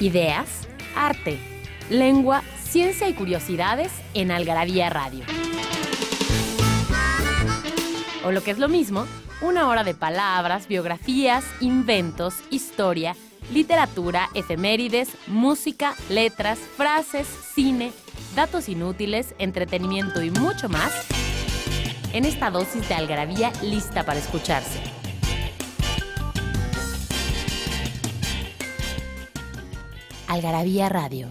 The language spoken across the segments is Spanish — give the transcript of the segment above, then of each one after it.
Ideas, arte, lengua, ciencia y curiosidades en Algarabía Radio. O lo que es lo mismo, una hora de palabras, biografías, inventos, historia, literatura, efemérides, música, letras, frases, cine, datos inútiles, entretenimiento y mucho más en esta dosis de algarabía lista para escucharse. Algarabía Radio.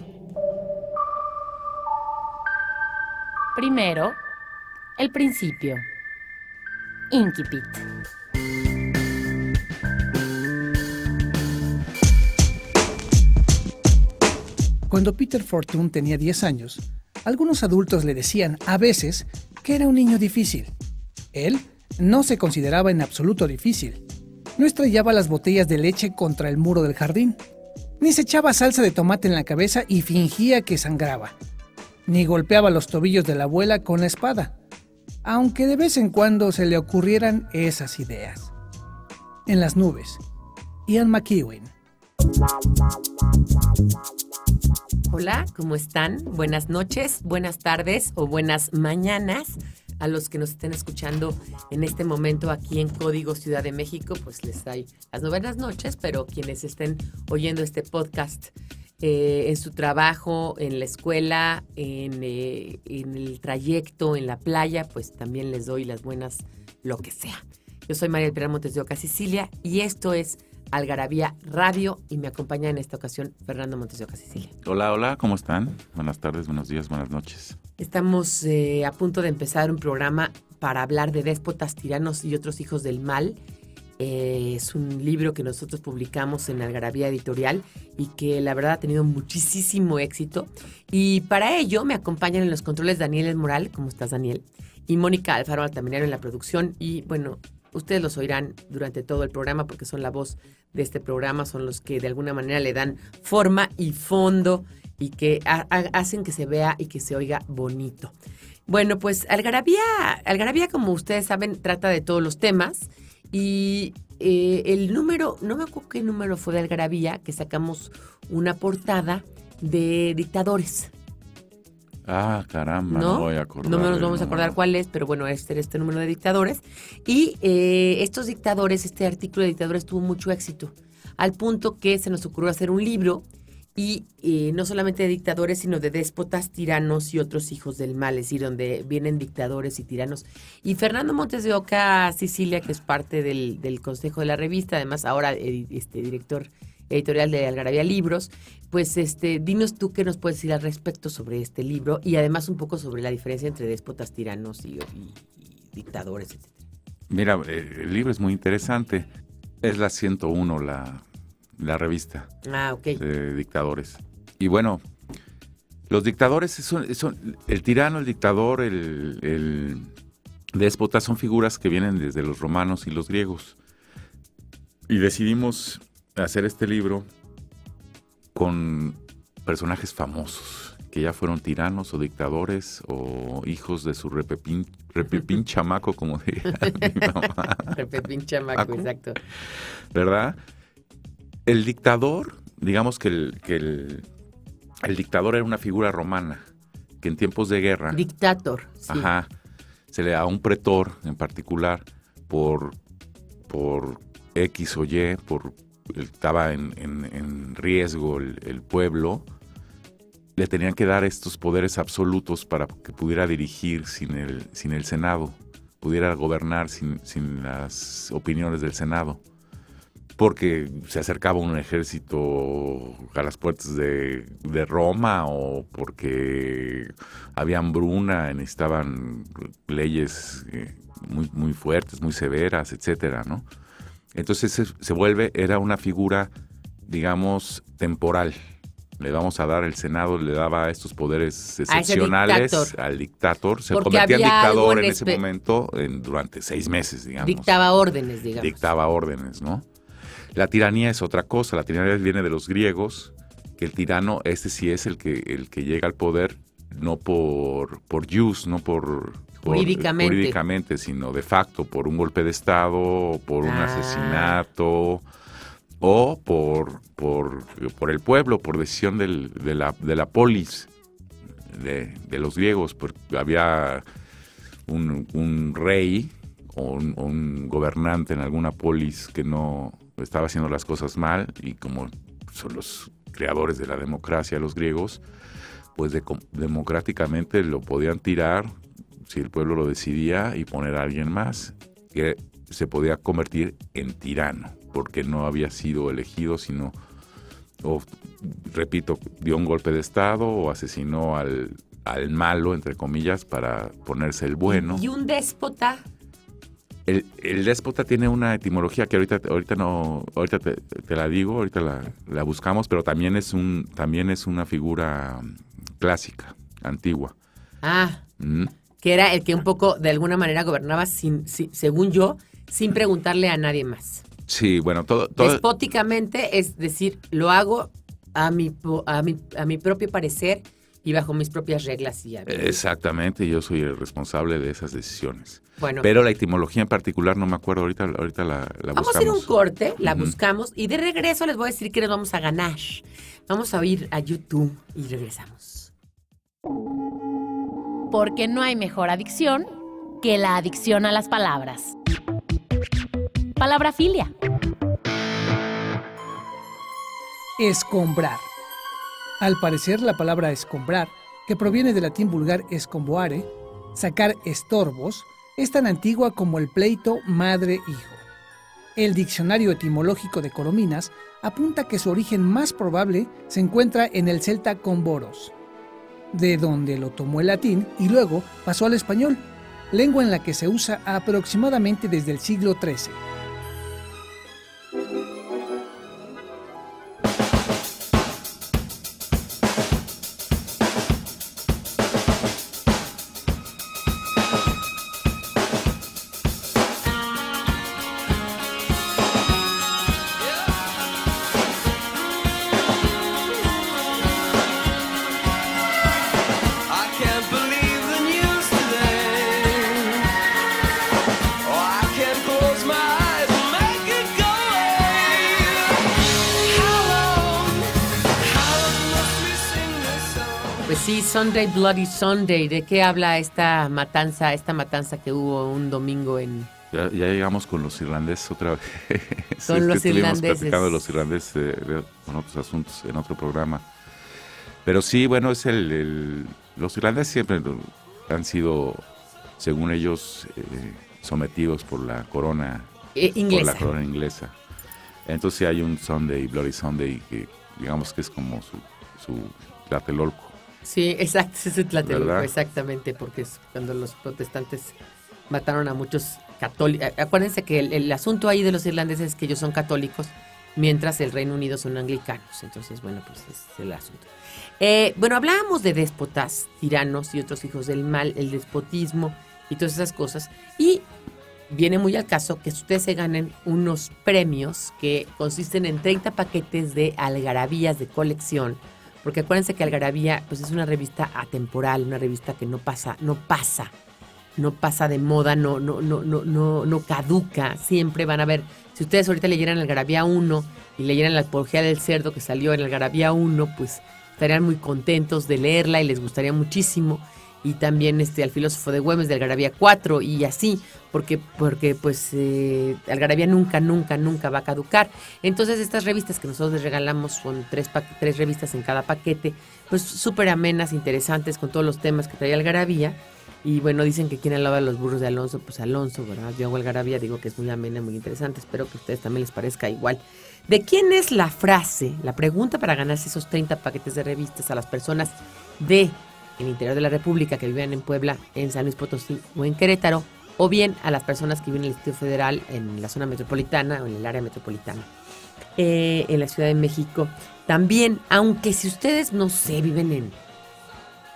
Primero, el principio. Inquipit. Cuando Peter Fortune tenía 10 años, algunos adultos le decían a veces que era un niño difícil. Él no se consideraba en absoluto difícil. No estrellaba las botellas de leche contra el muro del jardín, ni se echaba salsa de tomate en la cabeza y fingía que sangraba, ni golpeaba los tobillos de la abuela con la espada, aunque de vez en cuando se le ocurrieran esas ideas. En las nubes, Ian McEwen. Hola, ¿cómo están? Buenas noches, buenas tardes o buenas mañanas a los que nos estén escuchando en este momento aquí en Código Ciudad de México, pues les doy las buenas noches, pero quienes estén oyendo este podcast eh, en su trabajo, en la escuela, en, eh, el trayecto, en la playa, pues también les doy las buenas, lo que sea. Yo soy María Pilar Montes de Oca, Sicilia, y esto es Algarabía Radio y me acompaña en esta ocasión Fernando Montes de Oca, Sicilia. Hola, hola, ¿cómo están? Buenas tardes, buenos días, buenas noches. Estamos eh, a punto de empezar un programa para hablar de déspotas, tiranos y otros hijos del mal. Eh, es un libro que nosotros publicamos en Algarabía Editorial y que la verdad ha tenido muchísimo éxito. Y para ello me acompañan en los controles Daniel Moral, ¿cómo estás Daniel? Y Mónica Alfaro Altamirano en la producción. Y bueno, ustedes los oirán durante todo el programa porque son la voz de este programa, son los que de alguna manera le dan forma y fondo y que hacen que se vea y que se oiga bonito. Bueno, pues Algarabía, Algarabía, como ustedes saben, trata de todos los temas y eh, el número, no me acuerdo qué número fue de Algarabía, que sacamos una portada de dictadores. Ah, caramba, no, voy a acordar. No nos vamos a acordar cuál es, pero bueno, este este número de dictadores. Y eh, estos dictadores, este artículo de dictadores tuvo mucho éxito, al punto que se nos ocurrió hacer un libro y eh, no solamente de dictadores, sino de déspotas, tiranos y otros hijos del mal, es decir, donde vienen dictadores y tiranos. Y Fernando Montes de Oca, Sicilia, que es parte del, consejo de la revista, además ahora este director editorial de Algarabía Libros, pues este, dinos tú qué nos puedes decir al respecto sobre este libro y además un poco sobre la diferencia entre déspotas, tiranos y, dictadores, etc. Mira, eh, el libro es muy interesante. Es la 101, la, la revista ah, de dictadores. Y bueno, los dictadores son, son el tirano, el dictador, el, el déspota son figuras que vienen desde los romanos y los griegos. Y decidimos hacer este libro con personajes famosos que ya fueron tiranos o dictadores o hijos de su repepín, repepín chamaco, como diría mi mamá. repepín chamaco, exacto. ¿Verdad? El dictador, digamos que el, que el, el, dictador era una figura romana que en tiempos de guerra... Dictator. Sí. Ajá. Se le da a un pretor en particular por, por X o Y, por estaba en, riesgo el, pueblo, le tenían que dar estos poderes absolutos para que pudiera dirigir sin el, sin el Senado, pudiera gobernar sin, las opiniones del Senado. Porque se acercaba un ejército a las puertas de, Roma o porque había hambruna, necesitaban leyes eh, muy, muy fuertes, muy severas, etcétera, ¿no? Entonces se, vuelve, era una figura, digamos, temporal. Le vamos a dar, el Senado le daba estos poderes excepcionales al dictador. Se convertía en dictador en, ese momento durante seis meses, digamos. Dictaba órdenes, digamos. Dictaba órdenes, ¿no? La tiranía es otra cosa. La tiranía viene de los griegos, que el tirano, este sí es el que, el que llega al poder, no por, por jus, no por jurídicamente. jurídicamente, sino de facto, por un golpe de Estado, por un ah. asesinato, o por, por, por el pueblo, por decisión del, de, la, de la polis de, de los griegos, porque había un, un rey o un, un gobernante en alguna polis que no estaba haciendo las cosas mal y como son los creadores de la democracia los griegos, pues de- democráticamente lo podían tirar si el pueblo lo decidía y poner a alguien más que se podía convertir en tirano porque no había sido elegido sino o repito dio un golpe de estado o asesinó al, al malo entre comillas para ponerse el bueno. Y un déspota, el, el déspota tiene una etimología que ahorita, ahorita no, ahorita te, te la digo, ahorita la, la buscamos, pero también es un, también es una figura mm, clásica, antigua. ah, Mm. que era el que un poco de alguna manera gobernaba sin, sin- según yo, sin preguntarle a nadie más. Sí, bueno, todo, todo Despóticamente es decir, lo hago a mi, a mi, a mi propio parecer y bajo mis propias reglas y hábitos. exactamente, yo soy el responsable de esas decisiones. Bueno, Pero la etimología en particular no me acuerdo, ahorita, ahorita la, la vamos a ir a buscamos. un corte, la buscamos y de regreso les voy a decir que nos vamos a ganar. Vamos a ir a YouTube y regresamos. Porque no hay mejor adicción que la adicción a las palabras. Palabra filia. Escombrar. Al parecer, la palabra escombrar, que proviene del latín vulgar escomboare, sacar estorbos, es tan antigua como el pleito madre-hijo. El diccionario etimológico de Corominas apunta que su origen más probable se encuentra en el celta comboros, de donde lo tomó el latín y luego pasó al español, lengua en la que se usa aproximadamente desde el siglo XIII. Pues sí, Sunday Bloody Sunday. ¿De qué habla esta matanza, esta matanza que hubo un domingo en Ya, ya llegamos con los irlandeses otra vez. Es que los irlandeses. platicando de los irlandeses de- con otros asuntos en otro programa. Pero sí, bueno, es el, el- los irlandeses siempre han sido, según ellos, eh, sometidos por la corona, eh, por inglesa? la corona inglesa. Entonces hay un Sunday, Bloody Sunday, que digamos que es como su, su tlatelolco. Sí, exacto, exactamente, porque es cuando los protestantes mataron a muchos católicos. Acuérdense que el, el asunto ahí de los irlandeses es que ellos son católicos, mientras el Reino Unido son anglicanos. Entonces, bueno, pues es el asunto. Eh, bueno, hablábamos de déspotas, tiranos y otros hijos del mal, el despotismo y todas esas cosas. Y viene muy al caso que ustedes se ganen unos premios que consisten en 30 paquetes de algarabías de colección. Porque acuérdense que Algarabía pues es una revista atemporal, una revista que no pasa, no pasa, no pasa de moda, no, no, no, no, no, no caduca. Siempre van a ver, si ustedes ahorita leyeran Algarabía 1 y leyeran la apología del cerdo que salió en Algarabía 1, pues estarían muy contentos de leerla y les gustaría muchísimo. Y también este al filósofo de Güemes de Algarabía 4 y así, porque, porque pues eh, Algarabía nunca, nunca, nunca va a caducar. Entonces estas revistas que nosotros les regalamos son tres, tres revistas en cada paquete, pues súper amenas, interesantes con todos los temas que trae Algarabía. Y bueno, dicen que quien hablaba de los burros de Alonso, pues Alonso, ¿verdad? Yo hago Algarabía, digo que es muy amena, muy interesante. Espero que a ustedes también les parezca igual. ¿De quién es la frase, la pregunta para ganarse esos 30 paquetes de revistas a las personas de el interior de la República que viven en Puebla, en San Luis Potosí o en Querétaro, o bien a las personas que viven en el Distrito Federal, en la zona metropolitana o en el área metropolitana, eh, en la Ciudad de México? También, aunque si ustedes, no sé, viven en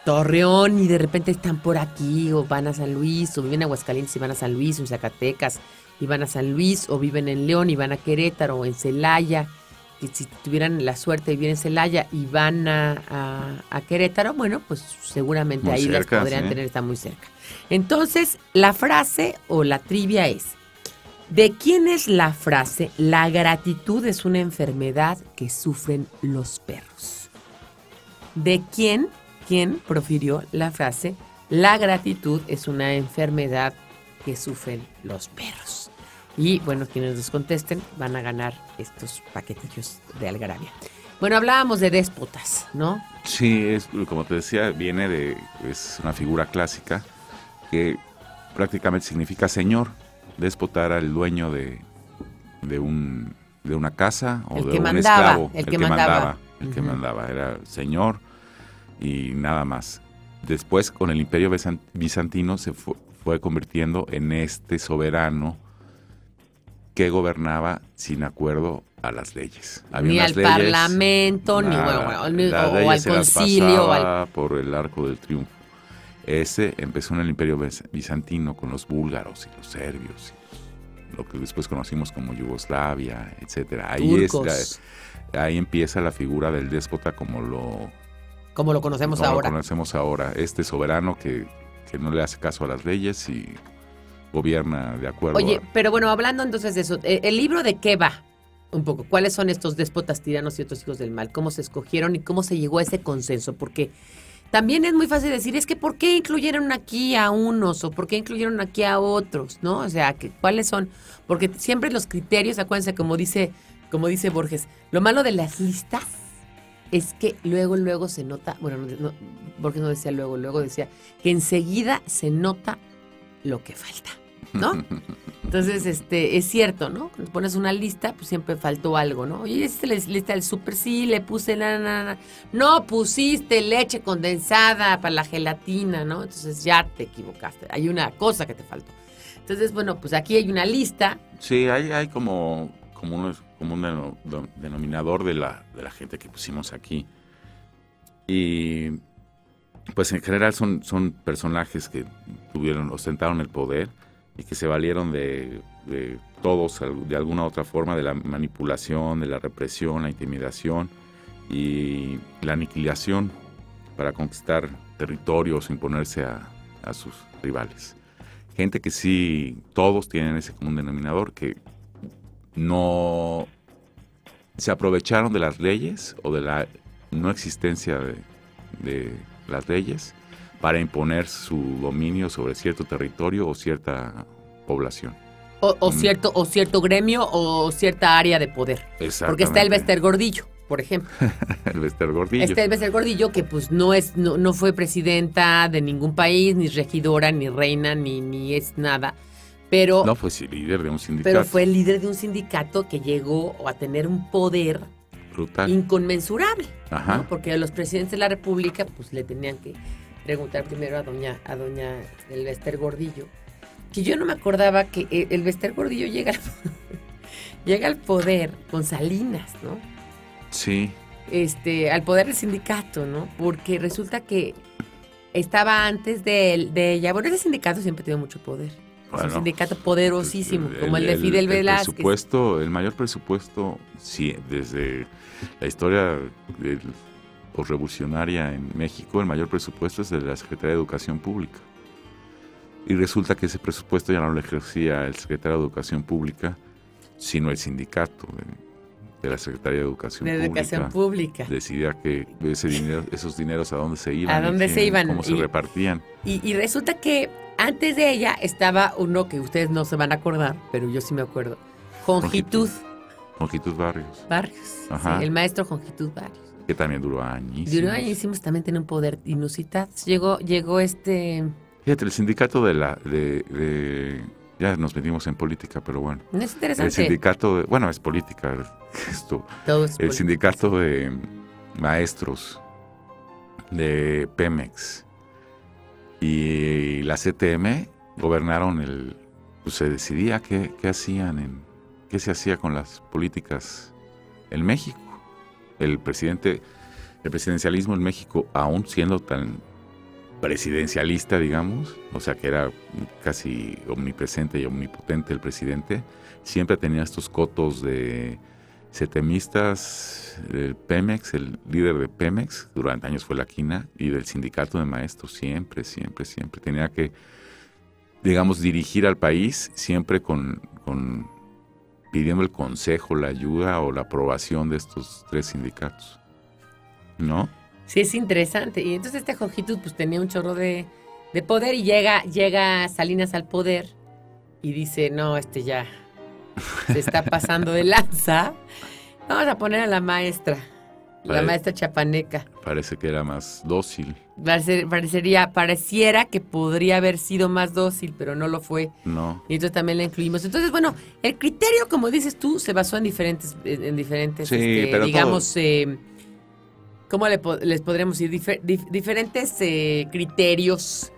Torreón y de repente están por aquí o van a San Luis o viven en Aguascalientes y van a San Luis o en Zacatecas y van a San Luis o viven en León y van a Querétaro o en Celaya si tuvieran la suerte de vivir en Celaya y van a, a- a Querétaro, bueno, pues seguramente Muy ahí las podrían sí. tener, está muy cerca. Entonces, la frase o la trivia es, ¿De quién es la frase la gratitud es una enfermedad que sufren los perros? ¿De quién, quién profirió la frase la gratitud es una enfermedad que sufren los perros? Y bueno, quienes nos contesten van a ganar estos paquetillos de algarabia. Bueno, hablábamos de déspotas, ¿no? Sí, es, como te decía, viene de, es una figura clásica que prácticamente significa señor. Déspota era el dueño de, de, un, de una casa o El de que un mandaba, esclavo. el que mandaba. El que mandaba, era señor y nada más. Después, con el imperio bizan- bizantino, se fu- fue convirtiendo en este soberano que gobernaba sin acuerdo a las leyes. Había Ni al leyes, parlamento, ni bueno, bueno, ni- o, al concilio. o al- pasaba por el arco del triunfo. Ese empezó en el imperio biz- bizantino con los búlgaros y los serbios, y lo que después conocimos como Yugoslavia, etcétera. Ahí, es ahí empieza la figura del déspota como lo, como lo conocemos como lo ahora. conocemos ahora. Este soberano que, que no le hace caso a las leyes y gobierna de acuerdo Oye, a- pero bueno, hablando entonces de eso, eh, ¿el libro de qué va? Un poco, ¿cuáles son estos déspotas tiranos y otros hijos del mal? ¿Cómo se escogieron y cómo se llegó a ese consenso? Porque también es muy fácil decir, es que ¿por qué incluyeron aquí a unos o por qué incluyeron aquí a otros? ¿No? O sea, que, ¿cuáles son? Porque siempre los criterios, acuérdense, como dice, como dice Borges, lo malo de las listas es que luego, luego se nota, bueno, no, no, Borges no decía luego, luego decía que enseguida se nota lo que falta, ¿no? Entonces, este, es cierto, ¿no? Cuando pones una lista, pues siempre faltó algo, ¿no? Oye, esta es la lista del súper, sí, le puse la, na, na. No pusiste leche condensada para la gelatina, ¿no? Entonces ya te equivocaste. Hay una cosa que te faltó. Entonces, bueno, pues aquí hay una lista. Sí, hay, hay como, como, un, como un deno- do- denominador de la, de la gente que pusimos aquí. Y pues en general son, son personajes que tuvieron, ostentaron el poder y que se valieron de, todos de alguna otra forma, de la manipulación, de la represión, la intimidación y la aniquilación para conquistar territorios, imponerse a, a sus rivales. Gente que sí, todos tienen ese común denominador, que no se aprovecharon de las leyes o de la no existencia de, de las leyes para imponer su dominio sobre cierto territorio o cierta población. O, o cierto, o cierto gremio o cierta área de poder. Porque está el. Bester Gordillo, por ejemplo. el Bester Gordillo. Está el Bester Gordillo, que pues no es, no, no fue presidenta de ningún país, ni regidora, ni reina, ni, ni es nada. Pero, No, pues sí, líder de un sindicato. pero fue el líder de un sindicato que llegó a tener un poder brutal. inconmensurable. Ajá. ¿no? Porque a los presidentes de la República, pues le tenían que preguntar primero a doña, a doña el Bester Gordillo. Que yo no me acordaba que el, el Bester Gordillo llega al, llega al poder con Salinas, ¿no? Sí, Este, al poder del sindicato, ¿no? Porque resulta que estaba antes de, de ella. Bueno, ese sindicato siempre tiene mucho poder. es un sindicato poderosísimo, como el, de Fidel el Velázquez. presupuesto, el mayor presupuesto, sí, desde la historia del posrevolucionaria en México, el mayor presupuesto es de la Secretaría de Educación Pública. Y resulta que ese presupuesto ya no lo ejercía el secretario de Educación Pública, sino el sindicato de, la Secretaría de Educación de educación pública. Decidía que ese dinero, esos dineros a dónde se iban. ¿A dónde se iban? Cómo se Y- repartían. Y, y resulta que antes de ella estaba uno que ustedes no se van a acordar, pero yo sí me acuerdo. Jongitud Longitud Barrios, Barrios. Ajá. sí, el maestro Jongitud Barrios. Que también duró años. Duró añísimos, también tenía un poder inusitado. Llegó, llegó este. Fíjate, el sindicato de la... De, de- ya nos metimos en política, pero bueno. No es El interesante. sindicato, de, bueno, es política esto. Todo es El sindicato de maestros de Pemex y la CTM gobernaron el... Pues se decidía qué, qué hacían, en, qué se hacía con las políticas en México. El presidente, el presidencialismo en México, aún siendo tan presidencialista, digamos, o sea que era casi omnipresente y omnipotente el presidente, siempre tenía estos cotos de setemistas, el Pemex, el líder de Pemex, durante años fue la quina, y del sindicato de maestros, siempre, siempre, siempre. Tenía que digamos, dirigir al país siempre con, con pidiendo el consejo, la ayuda o la aprobación de estos tres sindicatos. ¿No? Sí, es interesante. Y entonces este Jorgitud pues tenía un chorro de, de poder y llega, llega Salinas al poder y dice, no, este ya se está pasando de lanza. Vamos a poner a la maestra, la maestra chapaneca. Parece que era más dócil, Parece- parecería, pareciera que podría haber sido más dócil, pero no lo fue. ¿no? Y entonces también la incluimos. Entonces, bueno, el criterio, como dices tú, se basó en diferentes, en en diferentes, Sí, este, pero digamos, eh, ¿cómo le les podremos decir? Difer- dif- diferentes eh, criterios.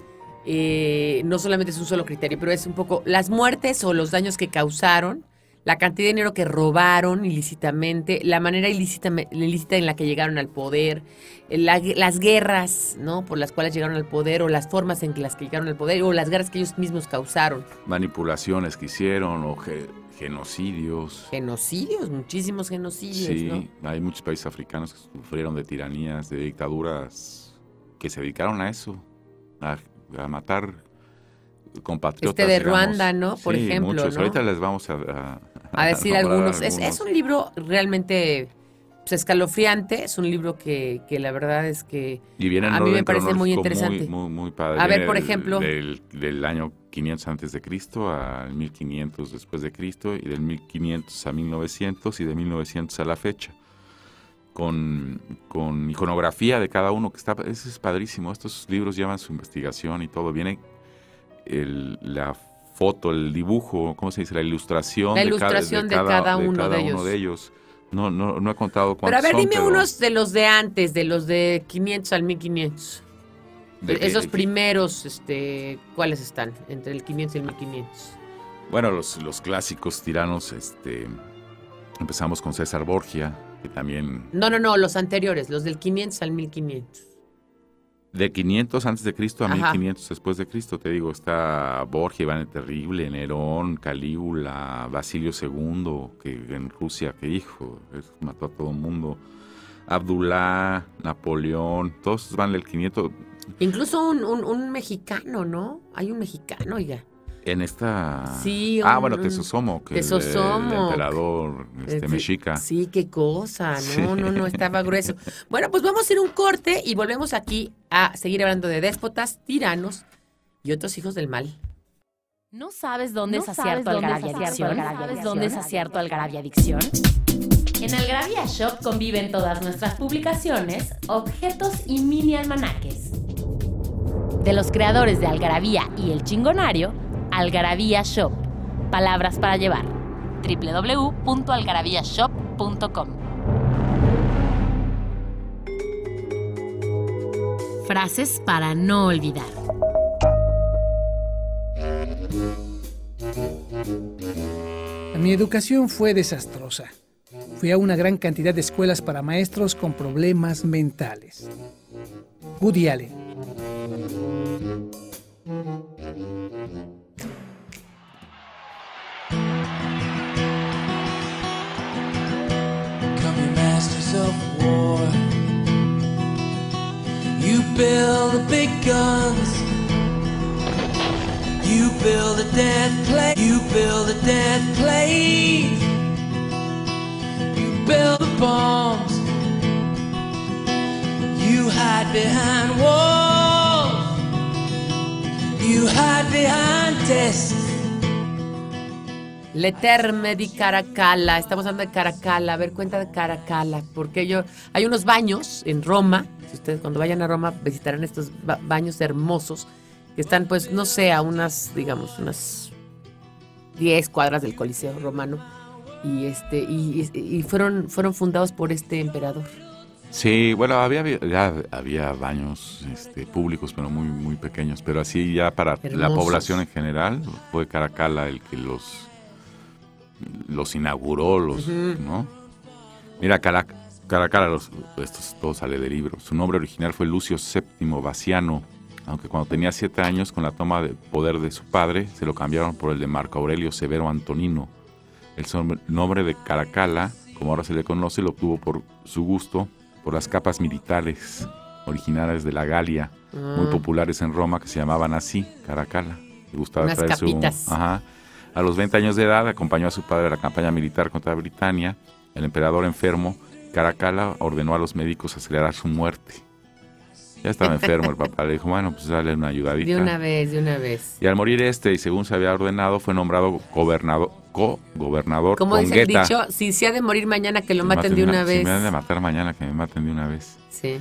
eh, no solamente es un solo criterio, pero es un poco las muertes o los daños que causaron, la cantidad de dinero que robaron ilícitamente, la manera ilícita, ilícita en la que llegaron al poder, eh, la- las guerras, ¿no? Por las cuales llegaron al poder o las formas en que las que llegaron al poder o las guerras que ellos mismos causaron. Manipulaciones que hicieron o ge- genocidios. Genocidios, muchísimos genocidios, Sí, ¿no? hay muchos países africanos que sufrieron de tiranías, de dictaduras que se dedicaron a eso, a, a matar compatriotas. Este de digamos. Ruanda, ¿no? Por Sí, ejemplo, muchos. ¿no? Ahorita les vamos a, a- A decir nombrar algunos. Es, es un libro realmente pues, escalofriante, es un libro que, que la verdad es que... Y a mí me parece muy interesante. Muy, muy, muy padre. A ver, por ejemplo. Del, del año 500 antes de Cristo al 1500 después de Cristo y del 1500 a 1900 y de 1900 a la fecha. Con, con iconografía de cada uno, que está, eso es padrísimo. Estos libros llevan su investigación y todo. Viene el- la foto, el dibujo, ¿cómo se dice? La ilustración, La de, ilustración de cada, cada uno cada de uno ellos. de ellos. No, no, no he contado Pero cuántos a ver, son, dime pero unos de los de antes, de los de 500 al 1500. de Esos primeros, este, ¿cuáles están? Entre el 500 y el 1500. Bueno, los, los clásicos tiranos, este, empezamos con César Borgia, que también No, no, no, los anteriores, los del 500 al 1500. De 500 antes de Cristo a Ajá. 1500 después de Cristo, te digo, está Borgia, Iván el Terrible, Nerón, Calígula, Basilio II, que en Rusia, que hijo, mató a todo el mundo, Abdullah, Napoleón, todos van del 500. Incluso un, un, un mexicano, ¿no? Hay un mexicano, oiga. En esta... Sí, Ah, un- bueno, un- Tesosomo, que es el, Tesosomo. emperador este, Eh, mexica. Sí, qué cosa. No, Sí. no, no, estaba grueso. Bueno, pues vamos a ir a un corte y volvemos aquí a seguir hablando de déspotas, tiranos y otros hijos del mal. ¿No sabes dónde ¿No es acierto Algarabia Adicción? ¿Sabes dónde es acierto Algarabia Adicción? En Algarabia Shop conviven todas nuestras publicaciones, objetos y mini almanaques. De los creadores de Algarabía y El Chingonario, Algarabía Shop. Palabras para llevar. www.algarabíashop.com Frases para no olvidar. Mi educación fue desastrosa. Fui a una gran cantidad de escuelas para maestros con problemas mentales. Woody Allen. Of war. You build the big guns. You build a dead plane. You build a. You build the bombs. You hide behind walls. You hide behind desks. Leterme di Caracalla. Estamos hablando de Caracalla. A ver, cuenta de Caracalla. Porque yo, hay unos baños en Roma. Si ustedes cuando vayan a Roma visitarán estos ba- baños hermosos. Que están, pues, no sé, a unas, digamos, unas 10 cuadras del Coliseo romano. Y este, y, y- fueron, fueron fundados por este emperador. Sí, bueno, había, ya había baños este, públicos, pero muy, muy pequeños. Pero así ya para la población en general, fue Caracalla el que los, los inauguró, los, ¿no? Mira, Caracalla, los, esto es- todo sale de libro. Su nombre original fue Lucio VII Baciano, aunque cuando tenía siete años, con la toma de poder de su padre, se lo cambiaron por el de Marco Aurelio Severo Antonino. El nombre de Caracalla, como ahora se le conoce, lo obtuvo por su gusto por las capas militares originarias de la Galia, muy Ah. populares en Roma, que se llamaban así, Caracalla. Le gustaba Unas traer su- ajá. A los 20 años de edad acompañó a su padre a la campaña militar contra Britania. El emperador enfermo, Caracalla, ordenó a los médicos acelerar su muerte. Ya estaba enfermo el papá. Le dijo, bueno, pues dale una ayudadita. De una vez, de una vez. Y al morir este, y según se había ordenado, fue nombrado gobernador, co-gobernador Como dice el dicho, si se ha de morir mañana, que lo maten de una Si vez. me han de matar mañana, que me maten de una vez. Sí.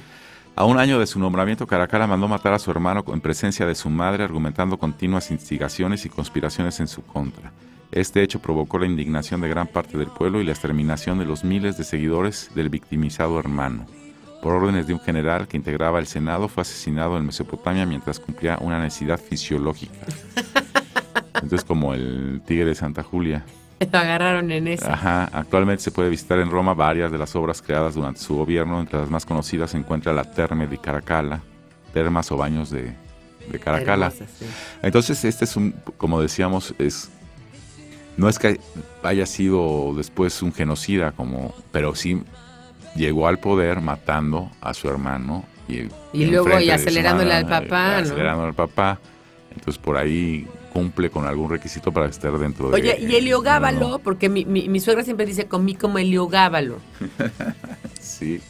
A un año de su nombramiento, Caracalla mandó matar a su hermano en presencia de su madre, argumentando continuas instigaciones y conspiraciones en su contra. Este hecho provocó la indignación de gran parte del pueblo y la exterminación de los miles de seguidores del victimizado hermano. Por órdenes de un general que integraba el Senado, fue asesinado en Mesopotamia mientras cumplía una necesidad fisiológica. Entonces, como el tigre de Santa Julia. Lo agarraron en eso. Ajá, actualmente se puede visitar en Roma varias de las obras creadas durante su gobierno. Entre las más conocidas se encuentra la Terme de Caracalla, termas o baños de, de Caracalla. Hermosa, sí. Entonces, este es un, como decíamos, es no es que haya sido después un genocida, como, pero sí llegó al poder matando a su hermano y, Y luego, y acelerándole al papá, y ¿no? Acelerándole al papá. Entonces, por ahí cumple con algún requisito para estar dentro de. Oye, y Heliogábalo, no, porque mi, mi, mi suegra siempre dice comí como Heliogábalo. Sí.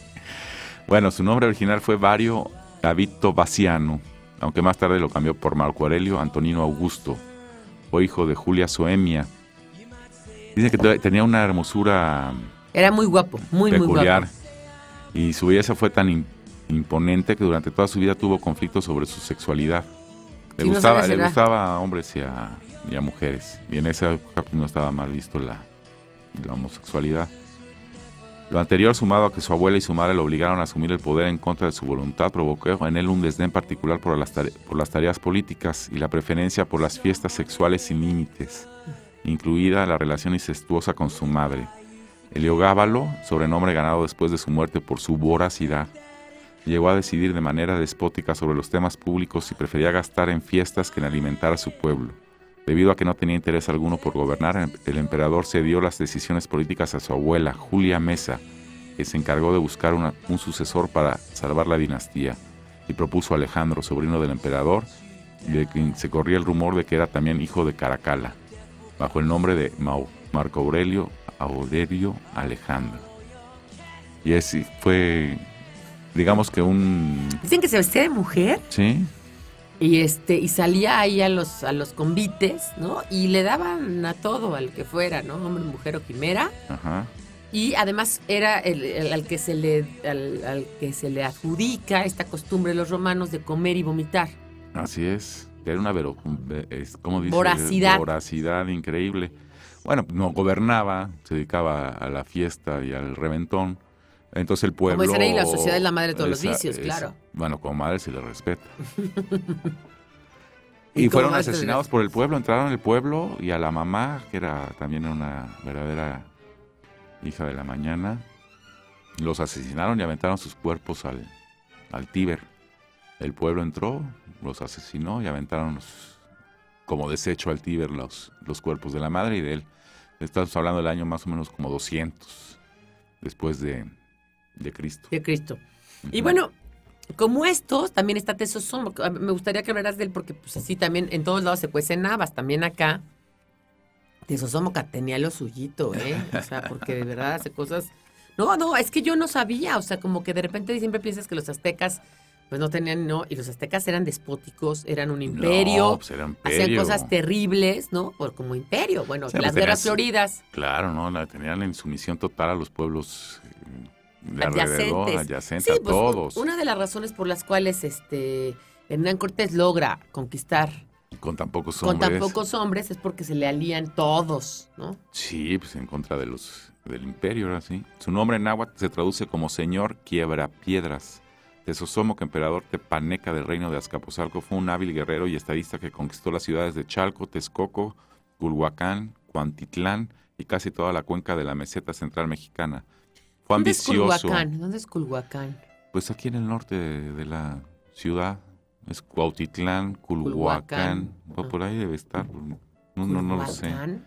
Bueno, su nombre original fue Vario Gavito Baciano, aunque más tarde lo cambió por Marco Aurelio Antonino Augusto. Fue hijo de Julia Soemia. Dice que te- tenía una hermosura Era muy guapo, muy, muy peculiar. guapo. Y su belleza fue tan im- imponente que durante toda su vida tuvo conflictos sobre su sexualidad. Le, gustaba, le gustaba a hombres y a, y a mujeres. Y en esa época pues, no estaba mal visto la, la homosexualidad. Lo anterior, sumado a que su abuela y su madre lo obligaron a asumir el poder en contra de su voluntad, provocó en él un desdén particular por las, por las tareas políticas y la preferencia por las fiestas sexuales sin límites, incluida la relación incestuosa con su madre. Heliogábalo, sobrenombre ganado después de su muerte por su voracidad, llegó a decidir de manera despótica sobre los temas públicos y prefería gastar en fiestas que en alimentar a su pueblo. Debido a que no tenía interés alguno por gobernar, em- el emperador cedió las decisiones políticas a su abuela, Julia Mesa, que se encargó de buscar un sucesor para salvar la dinastía, y propuso a Alejandro, sobrino del emperador, de quien se corría el rumor de que era también hijo de Caracalla, bajo el nombre de Mau- Marco Aurelio Audelio Alejandro. Y así fue, digamos que un... Dicen que se vestía de mujer ¿Sí? y este y salía ahí a los a los convites, ¿no? Y le daban a todo, al que fuera, ¿no? Hombre, mujer o quimera. Ajá. Y además era el, el- al que se le al, al que se le adjudica esta costumbre de los romanos de comer y vomitar. Así es. Era una vero, ¿cómo dice? Voracidad. Voracidad increíble. Bueno, no gobernaba, se dedicaba a la fiesta y al reventón. Entonces el pueblo... dicen ahí, la sociedad es la madre de todos los vicios, esa- claro. Bueno, como madre se le respeta. Y y como fueron asesinados por el pueblo, entraron el pueblo y a la mamá, que era también una verdadera hija de la mañana, los asesinaron y aventaron sus cuerpos al, al Tíber. El pueblo entró, los asesinó y aventaron los- como desecho al Tíber los, los cuerpos de la madre y de él. Estamos hablando del año más o menos como 200 después de, de Cristo. de Cristo. Y bueno, como estos, también está Tesosomo. que, ah, Me gustaría que hablaras de él porque pues así también en todos lados se cuecen habas, también acá. Tesosomo tenía lo suyito, ¿eh? O sea, porque de verdad hace cosas... No, no, es que yo no sabía, o sea, como que de repente siempre piensas que los aztecas pues no tenían, no, y los aztecas eran despóticos, eran un imperio, No, pues era hacían cosas terribles, ¿no? Por como imperio, bueno, las pues guerras tenías- floridas, Claro, ¿no? La tenían en sumisión total a los pueblos de adyacentes. alrededor, adyacentes Sí, a pues, todos. Una de las razones por las cuales este Hernán Cortés logra conquistar Con tan pocos con hombres. tan pocos hombres es porque se le alían todos, ¿no? Sí, pues en contra de los del imperio, ahora sí. Su nombre en náhuatl se traduce como Señor Quiebra Piedras. Tesosomoc, emperador tepaneca del reino de Azcapotzalco, fue un hábil guerrero y estadista que conquistó las ciudades de Chalco, Texcoco, Culhuacán, Cuantitlán y casi toda la cuenca de la meseta central mexicana. Fue ¿Dónde es. Culhuacán? ¿Dónde es Culhuacán? Pues aquí en el norte de, de la ciudad es Cuautitlán, Culhuacán, por ahí debe estar, no, no, no lo sé. Culhuacán.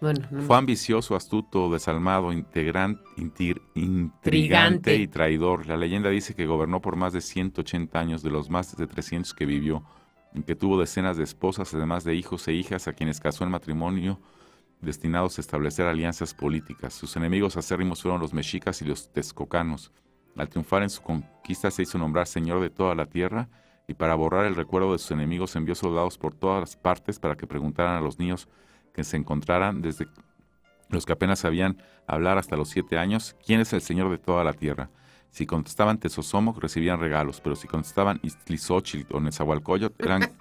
Bueno, no Fue ambicioso, astuto, desalmado, integran- intir- intrigante Intrigante. y traidor. La leyenda dice que gobernó por más de 180 años, de los más de 300 que vivió. en que tuvo decenas de esposas, además de hijos e hijas a quienes casó en matrimonio destinados a establecer alianzas políticas. Sus enemigos acérrimos fueron los mexicas y los texcocanos. Al triunfar en su conquista se hizo nombrar señor de toda la tierra y para borrar el recuerdo de sus enemigos envió soldados por todas las partes para que preguntaran a los niños que se encontraran desde los que apenas sabían hablar hasta los siete años, ¿quién es el señor de toda la tierra? Si contestaban Tezosomoc, recibían regalos, pero si contestaban Iztlizóchitl o Nezahualcóyotl, eran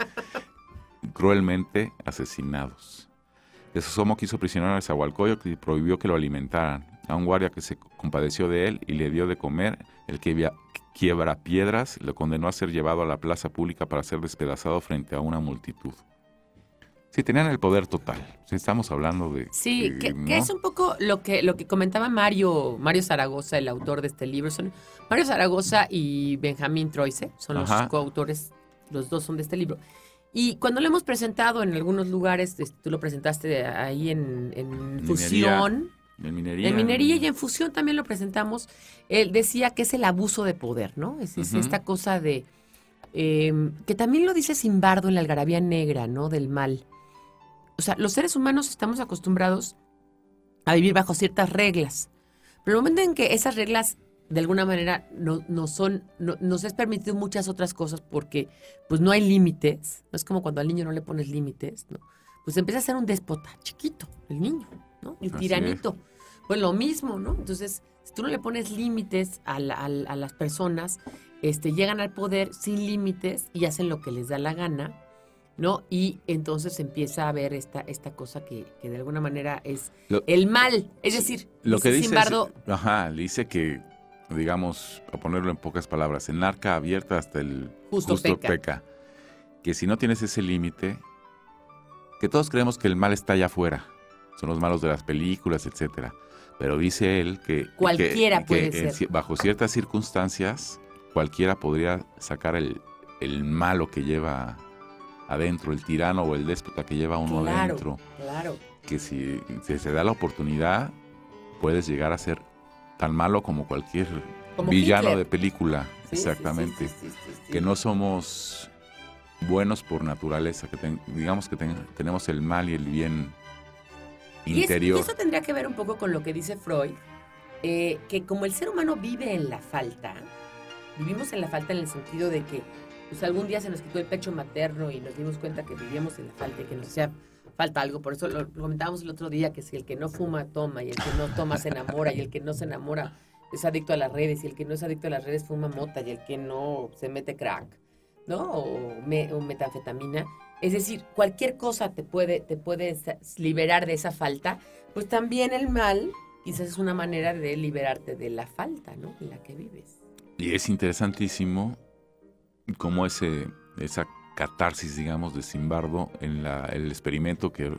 cruelmente asesinados. Tezosomoc hizo prisionero a Nezahualcóyotl y prohibió que lo alimentaran. A un guardia que se compadeció de él y le dio de comer, el que via- quiebra piedras, lo condenó a ser llevado a la plaza pública para ser despedazado frente a una multitud. Sí, tenían el poder total. Estamos hablando de... Sí, eh, que, que es un poco lo que, lo que comentaba Mario, Mario Zaragoza, el autor de este libro. Son Mario Zaragoza y Benjamín Troise, son los Ajá. coautores, los dos son de este libro. Y cuando lo hemos presentado en algunos lugares, es- tú lo presentaste ahí en. Fusión, En minería. en minería y en fusión también lo presentamos. Él decía que es el abuso de poder, ¿no? Es, esta cosa de. eh, que también lo dice Simbardo en la algarabía negra, ¿no? Del mal. O sea, los seres humanos estamos acostumbrados a vivir bajo ciertas reglas. Pero el momento en que esas reglas, de alguna manera, no, no son. No, nos es permitido muchas otras cosas porque, pues, no hay límites. No es como cuando al niño no le pones límites, ¿no? Pues empieza a ser un déspota, chiquito, el niño, ¿no? El Así tiranito. Pues lo mismo, ¿no? Entonces, si tú no le pones límites a, la- a la- a las personas, este, llegan al poder sin límites y hacen lo que les da la gana, ¿no? Y entonces empieza a ver esta, esta cosa que, que de alguna manera es Lo- el mal. Es decir, Lo que dice Simbardo, ajá, dice que, digamos, a ponerlo en pocas palabras, en arca abierta hasta el Justo peca. peca. Que si no tienes ese límite, que todos creemos que el mal está allá afuera, son los malos de las películas, etcétera. Pero dice él que, Cualquiera que- puede que ser. bajo ciertas circunstancias, cualquiera podría sacar el, el malo que lleva adentro, el tirano o el déspota que lleva uno Claro. adentro claro. que si, si se da la oportunidad, puedes llegar a ser tan malo como cualquier Como villano Hitler. de película. Sí, Exactamente. sí, sí. Que no somos buenos por naturaleza, que ten- digamos que ten- tenemos el mal y el bien Y es- interior. Y eso tendría que ver un poco con lo que dice Freud, eh, que como el ser humano vive en la falta, vivimos en la falta en el sentido de que pues, algún día se nos quitó el pecho materno y nos dimos cuenta que vivíamos en la falta y que nos hacía falta algo. Por eso lo, comentábamos el otro día, que si el que no fuma, toma, y el que no toma se enamora, y el que no se enamora es adicto a las redes, y el que no es adicto a las redes fuma mota, y el que no se mete crack, ¿no? O, me- metanfetamina. Es decir, cualquier cosa te puede, te puede liberar de esa falta, pues también el mal quizás es una manera de liberarte de la falta, ¿no? En la que vives. Y es interesantísimo cómo ese, esa catarsis, digamos, de Simbardo en la- el experimento que,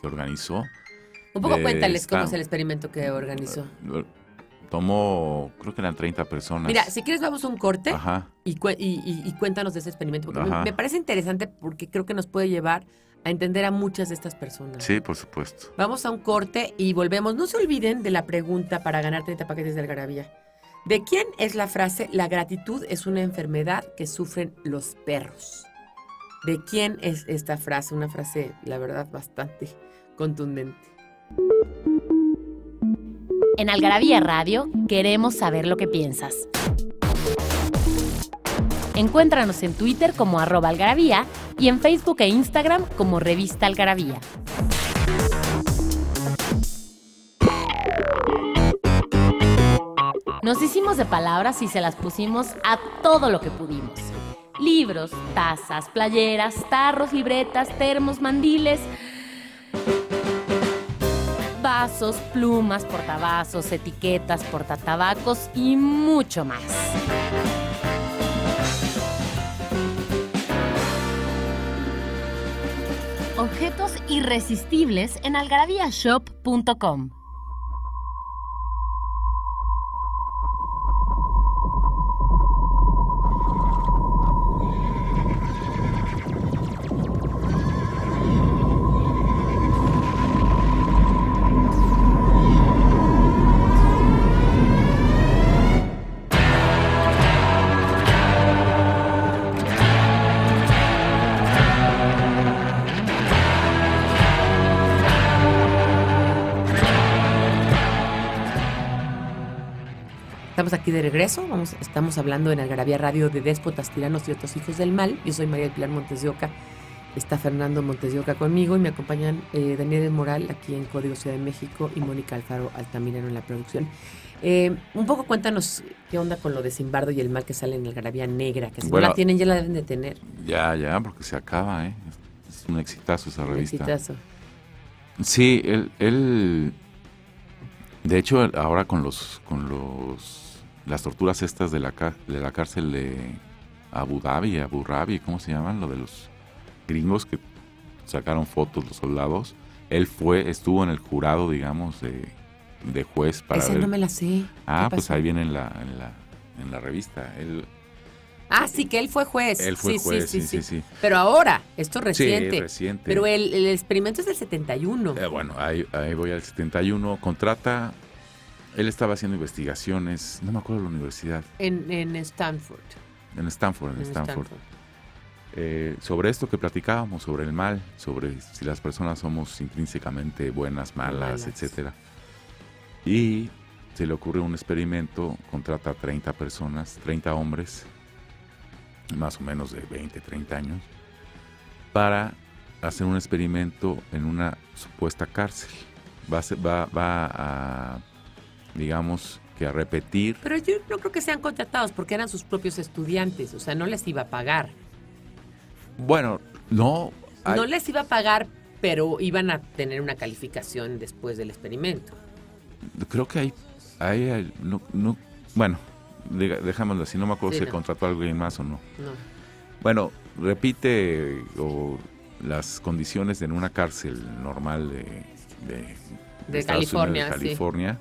que organizó. Un poco de cuéntales cómo es el experimento que organizó. Tomó, creo que eran 30 personas. Mira, si quieres vamos a un corte Ajá. y, cuéntanos de ese experimento, porque me, me parece interesante porque creo que nos puede llevar a entender a muchas de estas personas. Sí, por supuesto. Vamos a un corte y volvemos. No se olviden de la pregunta para ganar 30 paquetes de algarabía. ¿De quién es la frase la gratitud es una enfermedad que sufren los perros? ¿De quién es esta frase? Una frase, la verdad, bastante contundente. En Algarabía Radio queremos saber lo que piensas. Encuéntranos en Twitter como arroba algarabía y en Facebook e Instagram como revista algarabía. Nos hicimos de palabras y se las pusimos a todo lo que pudimos. Libros, tazas, playeras, tarros, libretas, termos, mandiles, vasos, plumas, portavasos, etiquetas, portatabacos y mucho más. Objetos irresistibles en algarabíashop.com. Estamos aquí de regreso, vamos, estamos hablando en Algarabía Radio de Déspotas, Tiranos y otros hijos del mal. Yo soy María del Pilar Montes de Oca, está Fernando Montes de Oca conmigo y me acompañan eh, Daniel Moral aquí en Código Ciudad de México y Mónica Alfaro Altamirano en la producción. Eh, un poco cuéntanos qué onda con lo de Simbardo y el mal que sale en Algarabía Negra, que si Bueno. no la tienen ya la deben de tener. Ya, ya, porque se acaba, ¿eh? Es un exitazo esa Un revista. exitazo. Sí, él, él, de hecho, ahora con los, con los, las torturas estas de la, de la cárcel de Abu Dhabi, Abu Dhabi, ¿cómo se llaman? Lo de los gringos que sacaron fotos los soldados. Él fue, estuvo en el jurado, digamos, de, de juez para Esa ver. no me la sé. ah, ¿Qué pues pasó? ahí viene en la, en la, en la revista. Él, Ah, sí, que él fue juez. él fue sí, juez, sí, sí, sí, sí, sí. Pero ahora, esto es reciente. Sí, reciente. Pero el, el experimento es del 71. Eh, bueno, ahí, ahí voy al 71. Contrata. Él estaba haciendo investigaciones, no me acuerdo de la universidad, En, en Stanford. en Stanford, en, en Stanford, eh, sobre esto que platicábamos, sobre el mal, sobre si las personas somos intrínsecamente buenas, malas, Malas. etcétera. Y se le ocurre un experimento, contrata a 30 personas, 30 hombres, más o menos de 20, 30 años, para hacer un experimento en una supuesta cárcel. Va va, va a, digamos, que a repetir. Pero yo no creo que sean contratados porque eran sus propios estudiantes. O sea, no les iba a pagar. Bueno, no. hay- No les iba a pagar, pero iban a tener una calificación después del experimento. Creo que hay, hay, hay- no, no, bueno, dejámoslo así, no me acuerdo Sí, si no. contrató a alguien más o no. No. Bueno, repite o, las condiciones en una cárcel normal de, de, De Estados California, Unidos, sí. de California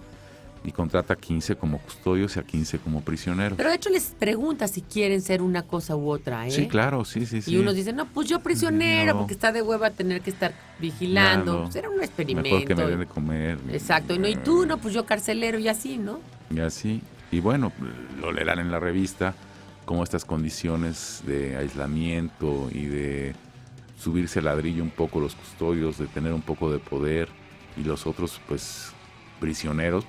y contrata a 15 como custodios y a 15 como prisioneros. Pero de hecho les pregunta si quieren ser una cosa u otra, ¿eh? Sí, claro, sí, sí, sí. Y unos dicen, no, pues yo prisionero, No. porque está de hueva tener que estar vigilando. Pues era un experimento. Mejor que me den de comer. Exacto. Y, no, y tú, no, pues yo carcelero y así, ¿no? Y así. Y bueno, lo leerán en la revista, como estas condiciones de aislamiento y de subirse al ladrillo un poco los custodios, de tener un poco de poder, y los otros, pues, prisioneros,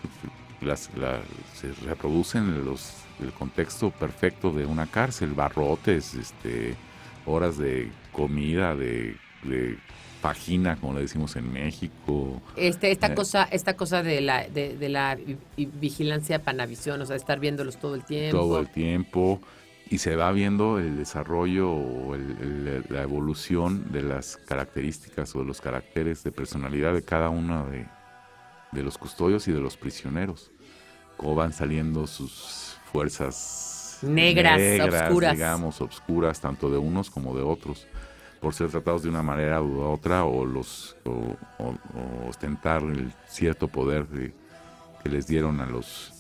las, la- se reproducen en los, el contexto perfecto de una cárcel, barrotes, este, horas de comida, de, de pagina, como le decimos en México, Este, esta Eh. cosa, esta cosa de la, de, de la vi- vi- vigilancia panavisión, o sea, estar viéndolos todo el tiempo. todo el tiempo y se va viendo el desarrollo o el- el- la evolución de las características o de los caracteres de personalidad de cada uno de, de los custodios y de los prisioneros. Cómo van saliendo sus fuerzas Negras, obscuras. digamos, obscuras, tanto de unos como de otros, por ser tratados de una manera u otra o los o, o- o ostentar el cierto poder de- que les dieron a los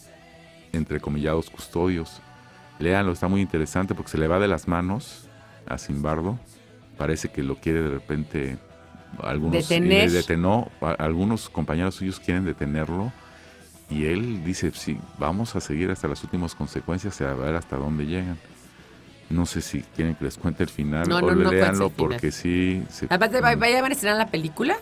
entrecomillados custodios. Léanlo, está muy interesante porque se le va de las manos a Simbardo. Parece que lo quiere de repente algunos Detener. le detenó, a- algunos compañeros suyos quieren detenerlo y él dice, sí, vamos a seguir hasta las últimas consecuencias y a ver hasta dónde llegan. No sé si quieren que les cuente el final No, o no, final. porque sí. se- Aparte, va- vaya van a estrenar la película.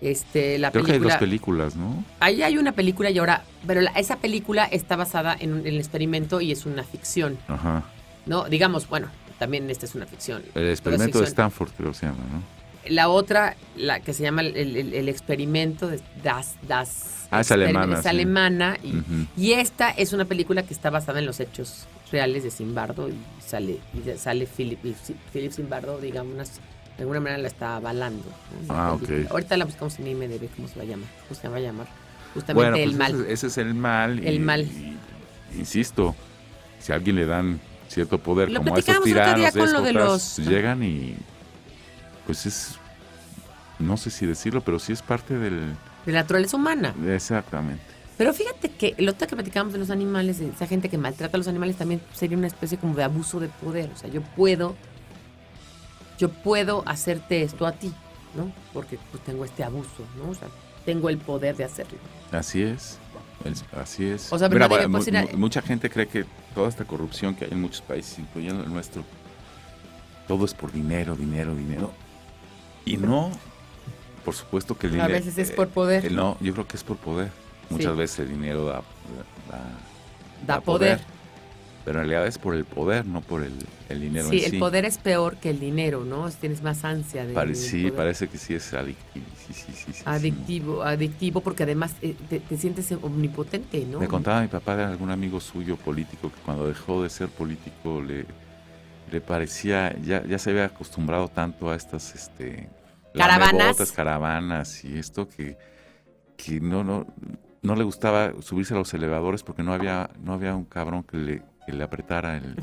Este, la Creo que hay dos películas, ¿no? Ahí hay una película y ahora, pero la- esa película está basada en, en el experimento y es una ficción, Ajá. ¿no? Digamos, bueno, también esta es una ficción. El experimento de. Stanford, creo que se llama, ¿no? La otra, la que se llama el, el- el experimento de Das, Das Ah, es alemana, es sí. alemana y, esta es una película que está basada en los hechos reales de Simbardo y sale y sale Philip, y Philip Simbardo, digamos, de alguna manera la está avalando. ¿no? La Ah, película. ok. Ahorita la buscamos en IMDb, ¿cómo se va a llamar? ¿Cómo se va a llamar? Justamente Bueno, el pues mal. Ese, es el mal. y- El mal. y- insisto, si a alguien le dan cierto poder, Lo como a día tiranos lo de los- llegan y pues es, no sé si decirlo, pero sí es parte del... De la naturaleza humana. Exactamente. Pero fíjate que el otro que platicamos de los animales, de esa gente que maltrata a los animales también sería una especie como de abuso de poder. O sea, yo puedo, yo puedo hacerte esto a ti, ¿no? Porque pues tengo este abuso, ¿no? O sea, tengo el poder de hacerlo. Así es. El- así es. O sea, pero Mira, mu- mu- mucha gente cree que toda esta corrupción que hay en muchos países, incluyendo el nuestro, todo es por dinero, dinero, dinero. Y no, por supuesto que el A dinero... veces es por poder. no, yo creo que es por poder. Muchas Sí. veces el dinero da, da- da poder. Pero en realidad es por el poder, no por el, el dinero Sí, en el sí. poder es peor que el dinero, ¿no? Tienes más ansia de. Pare- sí, parece que sí es adictivo. Sí, sí. Adictivo, adictivo, porque además eh, te, te sientes omnipotente, ¿no? Me contaba mi papá de algún amigo suyo político que cuando dejó de ser político le, le parecía, ya, ya se había acostumbrado tanto a estas este, Caravanas. caravanas y esto que, que no, no, no le gustaba subirse a los elevadores porque no había, no había un cabrón que le, que le apretara el,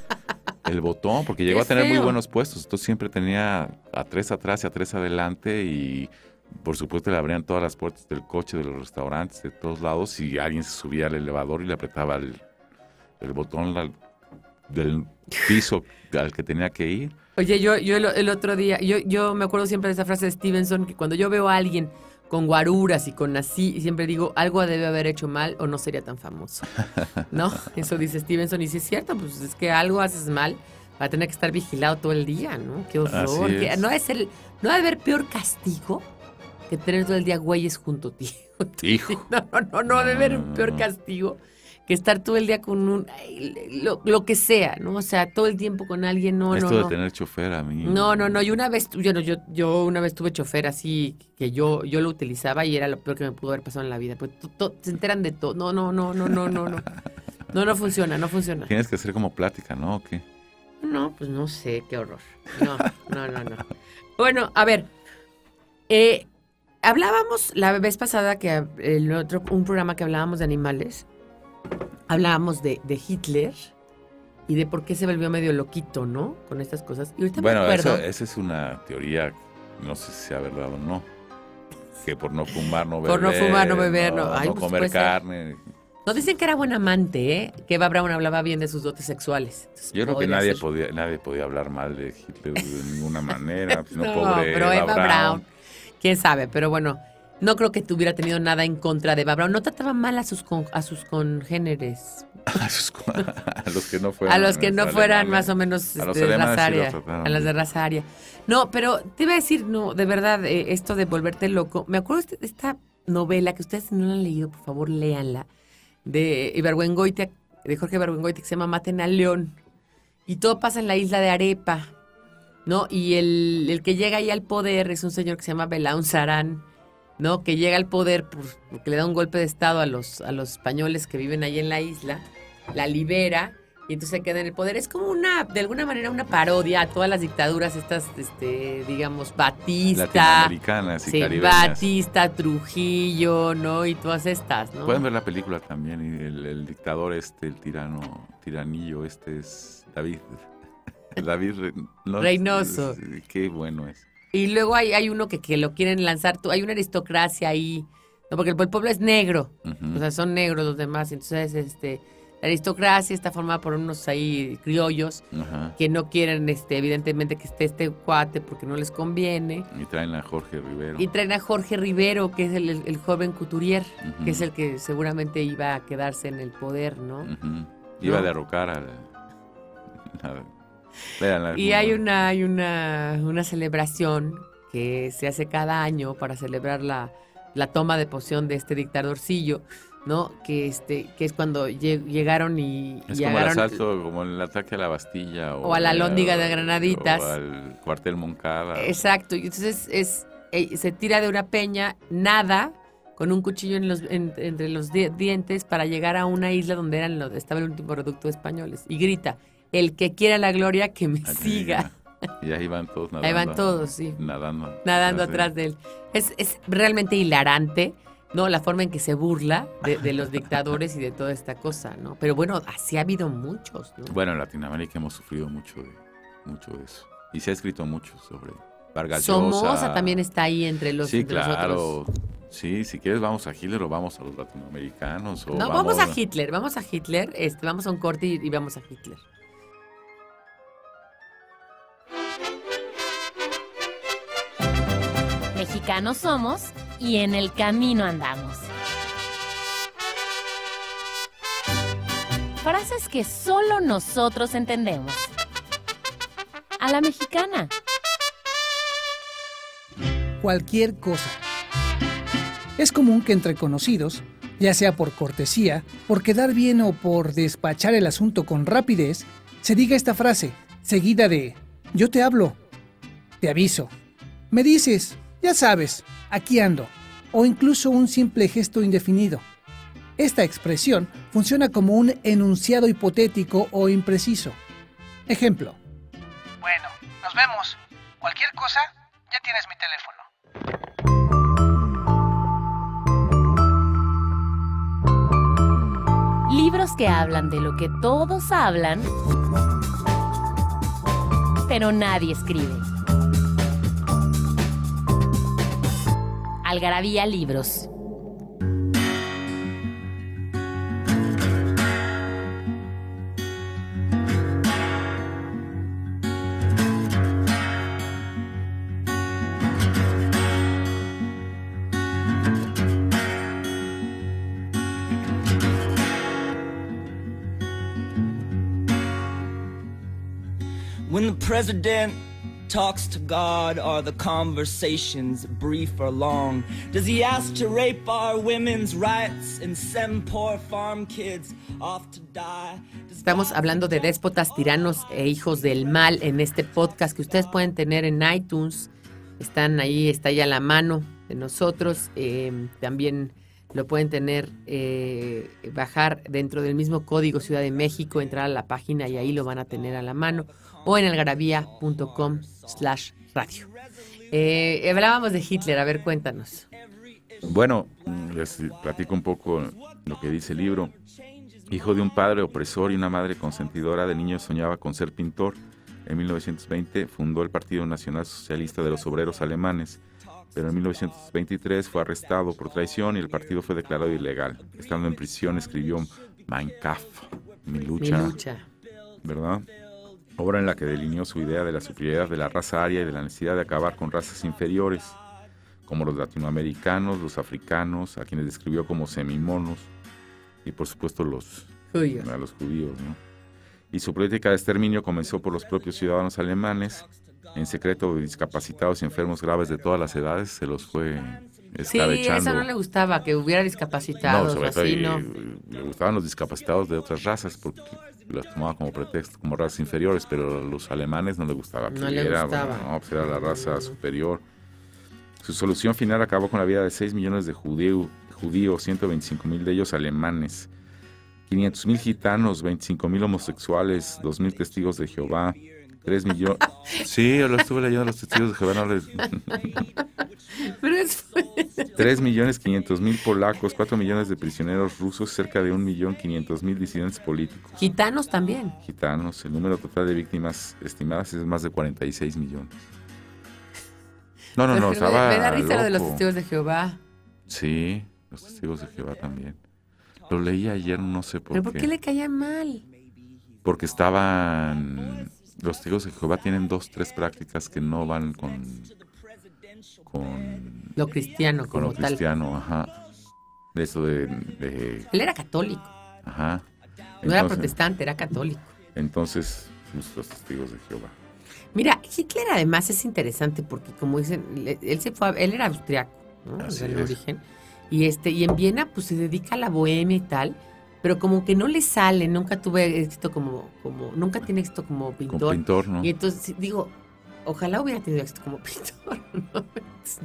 el botón, porque llegó Qué a tener muy buenos puestos. Entonces siempre tenía a tres atrás y a tres adelante y por supuesto le abrían todas las puertas del coche, de los restaurantes, de todos lados y alguien se subía al elevador y le apretaba el, el botón del piso al que tenía que ir. Oye, yo, yo el, el otro día, yo, yo me acuerdo siempre de esa frase de Stevenson, que cuando yo veo a alguien con guaruras y con así, siempre digo, algo debe haber hecho mal o no sería tan famoso. ¿No? Eso dice Stevenson y sí es cierto, pues es que algo haces mal va a tener que estar vigilado todo el día, ¿no? Qué horror. Que- no es el, no ha de haber peor castigo que tener todo el día güeyes junto a ti. Hijo. No, no, no, no, debe haber un peor castigo que estar todo el día con un lo, lo que sea, ¿no? O sea, todo el tiempo con alguien, no, Esto no, de no. tener chofer a mí. No, no, no. Y una vez, yo, no, yo, yo una vez tuve chofer así que yo, yo lo utilizaba y era lo peor que me pudo haber pasado en la vida. Pues se enteran de todo. No, no, no, no, no, no, no. No, no funciona, no funciona. Tienes que hacer como plática, ¿no? ¿O qué? No, pues no sé, qué horror. No, no, no, no. Bueno, a ver. eh, hablábamos la vez pasada que el otro, un programa que hablábamos de animales. Hablábamos de, de Hitler y de por qué se volvió medio loquito, ¿no? Con estas cosas. Y ahorita Bueno, me acuerdo. esa es una teoría, no sé si sea verdad o no. Que por no fumar, no beber. Por no fumar, no beber, no. Ay, no pues comer carne. No dicen que era buen amante, ¿eh? Que Eva Braun hablaba bien de sus dotes sexuales. Entonces, Yo creo que nadie ser. podía, nadie podía hablar mal de Hitler de ninguna manera. pues, no, No, pobre pero Eva Eva Braun. Quién sabe, pero bueno, no creo que tuviera tenido nada en contra de Eva Braun. No trataba mal a sus con- a sus congéneres, A, sus- a los que no fueran. a los que no fueran más o menos este, de raza sí trataron a las de raza aria. No, pero te iba a decir, no, de verdad, eh, esto de volverte loco. Me acuerdo de este- esta novela que ustedes no la han leído, por favor, léanla, de Ibargüengoitia, de Jorge Ibargüengoitia, que se llama Maten al León. Y todo pasa en la isla de Arepa, ¿no? Y el, el que llega ahí al poder es un señor que se llama Belaún Sarán, ¿no? Que llega al poder por- porque le da un golpe de estado a los, a los españoles que viven ahí en la isla, la libera y entonces se queda en el poder. Es como una, de alguna manera, una parodia a todas las dictaduras estas, este, digamos, Batista, y sí. Batista, Trujillo, ¿no? Y todas estas, ¿no? Pueden ver la película también. y el, el dictador este, el tirano, tiranillo este es David. David Re- no, Reynoso. es- Qué bueno es. Y luego hay, hay uno que, que lo quieren lanzar, hay una aristocracia ahí, ¿no? Porque el, el pueblo es negro, o sea, son negros los demás, entonces, este, la aristocracia está formada por unos ahí criollos Ajá. que no quieren, este, evidentemente, que esté este cuate porque no les conviene. Y traen a Jorge Rivero. Y traen a Jorge Rivero, que es el, el- el joven couturier, que es el que seguramente iba a quedarse en el poder, ¿no? Iba a ¿No? derrocar al. a- Véanla, Y hay una, hay una, una celebración que se hace cada año para celebrar la, la toma de posesión de este dictadorcillo, ¿no? Que este, que es cuando lle- llegaron y, Es y como el asalto, como el ataque a la Bastilla. O, O a la Alhóndiga de Granaditas. O al cuartel Moncada. Exacto, y entonces es, eh, se tira de una peña, nada, con un cuchillo en los, en- entre los di- dientes para llegar a una isla donde eran los- estaba el último reducto de españoles. Y grita, el que quiera la gloria, que me siga. Y ahí van todos nadando. Ahí van todos, sí. Nadando. nadando Así. atrás de él. Es, es realmente hilarante, ¿no? La forma en que se burla de, de los dictadores y de toda esta cosa, ¿no? Pero bueno, así ha habido muchos, ¿no? Bueno, en Latinoamérica hemos sufrido mucho de, mucho de eso. Y se ha escrito mucho sobre Vargas Somoza Llosa. también está ahí entre los Sí, entre claro. nosotros. Sí, si quieres vamos a Hitler o vamos a los latinoamericanos. O No, vamos a Hitler, vamos a Hitler, este, vamos a un corte y, y vamos a Hitler. Mexicanos somos y en el camino andamos. Frases que solo nosotros entendemos. A la mexicana. cualquier cosa. Es común que entre conocidos Ya sea por cortesía, por quedar bien o por despachar el asunto con rapidez, se diga esta frase, seguida de yo te hablo, te aviso, me dices, ya sabes, aquí ando, o incluso un simple gesto indefinido. Esta expresión funciona como un enunciado hipotético o impreciso. Ejemplo. Bueno, nos vemos. Cualquier cosa, ya tienes mi teléfono. Libros que hablan de lo que todos hablan, pero nadie escribe. Algarabía Libros. When the president talks to God, are the conversations brief or long? Does he ask to rape our women's rights and send poor farm kids off to die? Estamos hablando de déspotas, tiranos e hijos del mal en este podcast que ustedes pueden tener en iTunes. Están ahí, está ya a la mano de nosotros. Eh, también lo pueden tener, eh, bajar dentro del mismo código Ciudad de México, entrar a la página y ahí lo van a tener a la mano. O en algarabía.com slash radio. Eh, hablábamos de Hitler, a ver, cuéntanos. Bueno, les platico un poco lo que dice el libro. Hijo de un padre opresor y una madre consentidora, de niño soñaba con ser pintor. En 1920 fundó el Partido Nacional Socialista de los Obreros Alemanes, pero en 1923 fue arrestado por traición y el partido fue declarado ilegal. Estando en prisión escribió Mein Kampf, mi Mi lucha, lucha. ¿verdad? Obra en la que delineó su idea de la superioridad de la raza aria y de la necesidad de acabar con razas inferiores, como los latinoamericanos, los africanos, a quienes describió como semimonos, y por supuesto los, Judíos. a los judíos, ¿no? Y su política de exterminio comenzó por los propios ciudadanos alemanes, en secreto discapacitados y enfermos graves de todas las edades, se los fue Sí, escabechando. eso no le gustaba, que hubiera discapacitados sobre o todo, así, ¿no? le gustaban los discapacitados de otras razas porque los tomaba como pretexto, como razas inferiores, pero a los alemanes no le gustaba. que No le era, gustaba. no, pues era la raza superior. Su solución final acabó con la vida de 6 millones de judío- judíos, 125 mil de ellos alemanes, 500 mil gitanos, 25 mil homosexuales, 2 mil testigos de Jehová, 3 millones... sí, yo lo estuve leyendo los testigos de Jehová, no les... Pero es... 3 millones 500 mil polacos, 4 millones de prisioneros rusos, cerca de 1 millón 500 mil disidentes políticos. Gitanos también. Gitanos, el número total de víctimas estimadas es más de 46 millones. No, no, no, Pero estaba Me da risa lo de los loco. testigos de Jehová. Sí, los testigos de Jehová también. Lo leí ayer, no sé por ¿Pero qué. por qué le caía mal? Porque estaban... Los testigos de Jehová tienen dos, tres prácticas que no van con... Con, Lo cristiano con como lo tal. cristiano, ajá. De eso de... de- Él era católico. ajá. No era Entonces- protestante, era católico. Entonces, pues, los testigos de Jehová. Mira, Hitler además es interesante porque como dicen, él se fue, a- él era austriaco, ¿no? Así Del es. origen. Y este, y en Viena pues se dedica a la bohemia y tal, pero como que no le sale, nunca tuve éxito como, como, nunca tiene éxito como pintor. pintor, ¿no? Y entonces digo, ojalá hubiera tenido éxito como pintor, ¿no?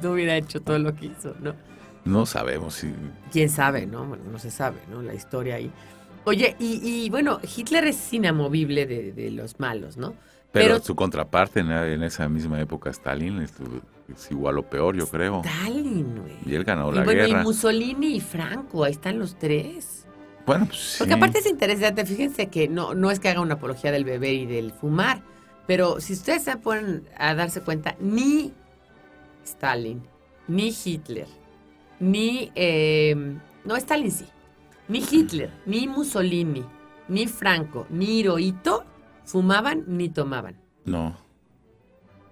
No hubiera hecho todo lo que hizo, ¿no? No sabemos si... quién sabe, ¿no? Bueno, no se sabe, ¿no? La historia ahí. Oye, y, y, bueno, Hitler es inamovible de, de los malos, ¿no? Pero, Pero- su contraparte en, en esa misma época, Stalin, es, es igual o peor, yo creo. Stalin, güey. Y él ganó Y la bueno, guerra. y Mussolini y Franco, ahí están los tres. Bueno, pues sí. Porque aparte es interesante, fíjense que no, no es que haga una apología del beber y del fumar, pero si ustedes se ponen a darse cuenta, ni Stalin, ni Hitler, ni... eh, no, Stalin sí. Ni Hitler, ni Mussolini, ni Franco, ni Hirohito fumaban ni tomaban. No.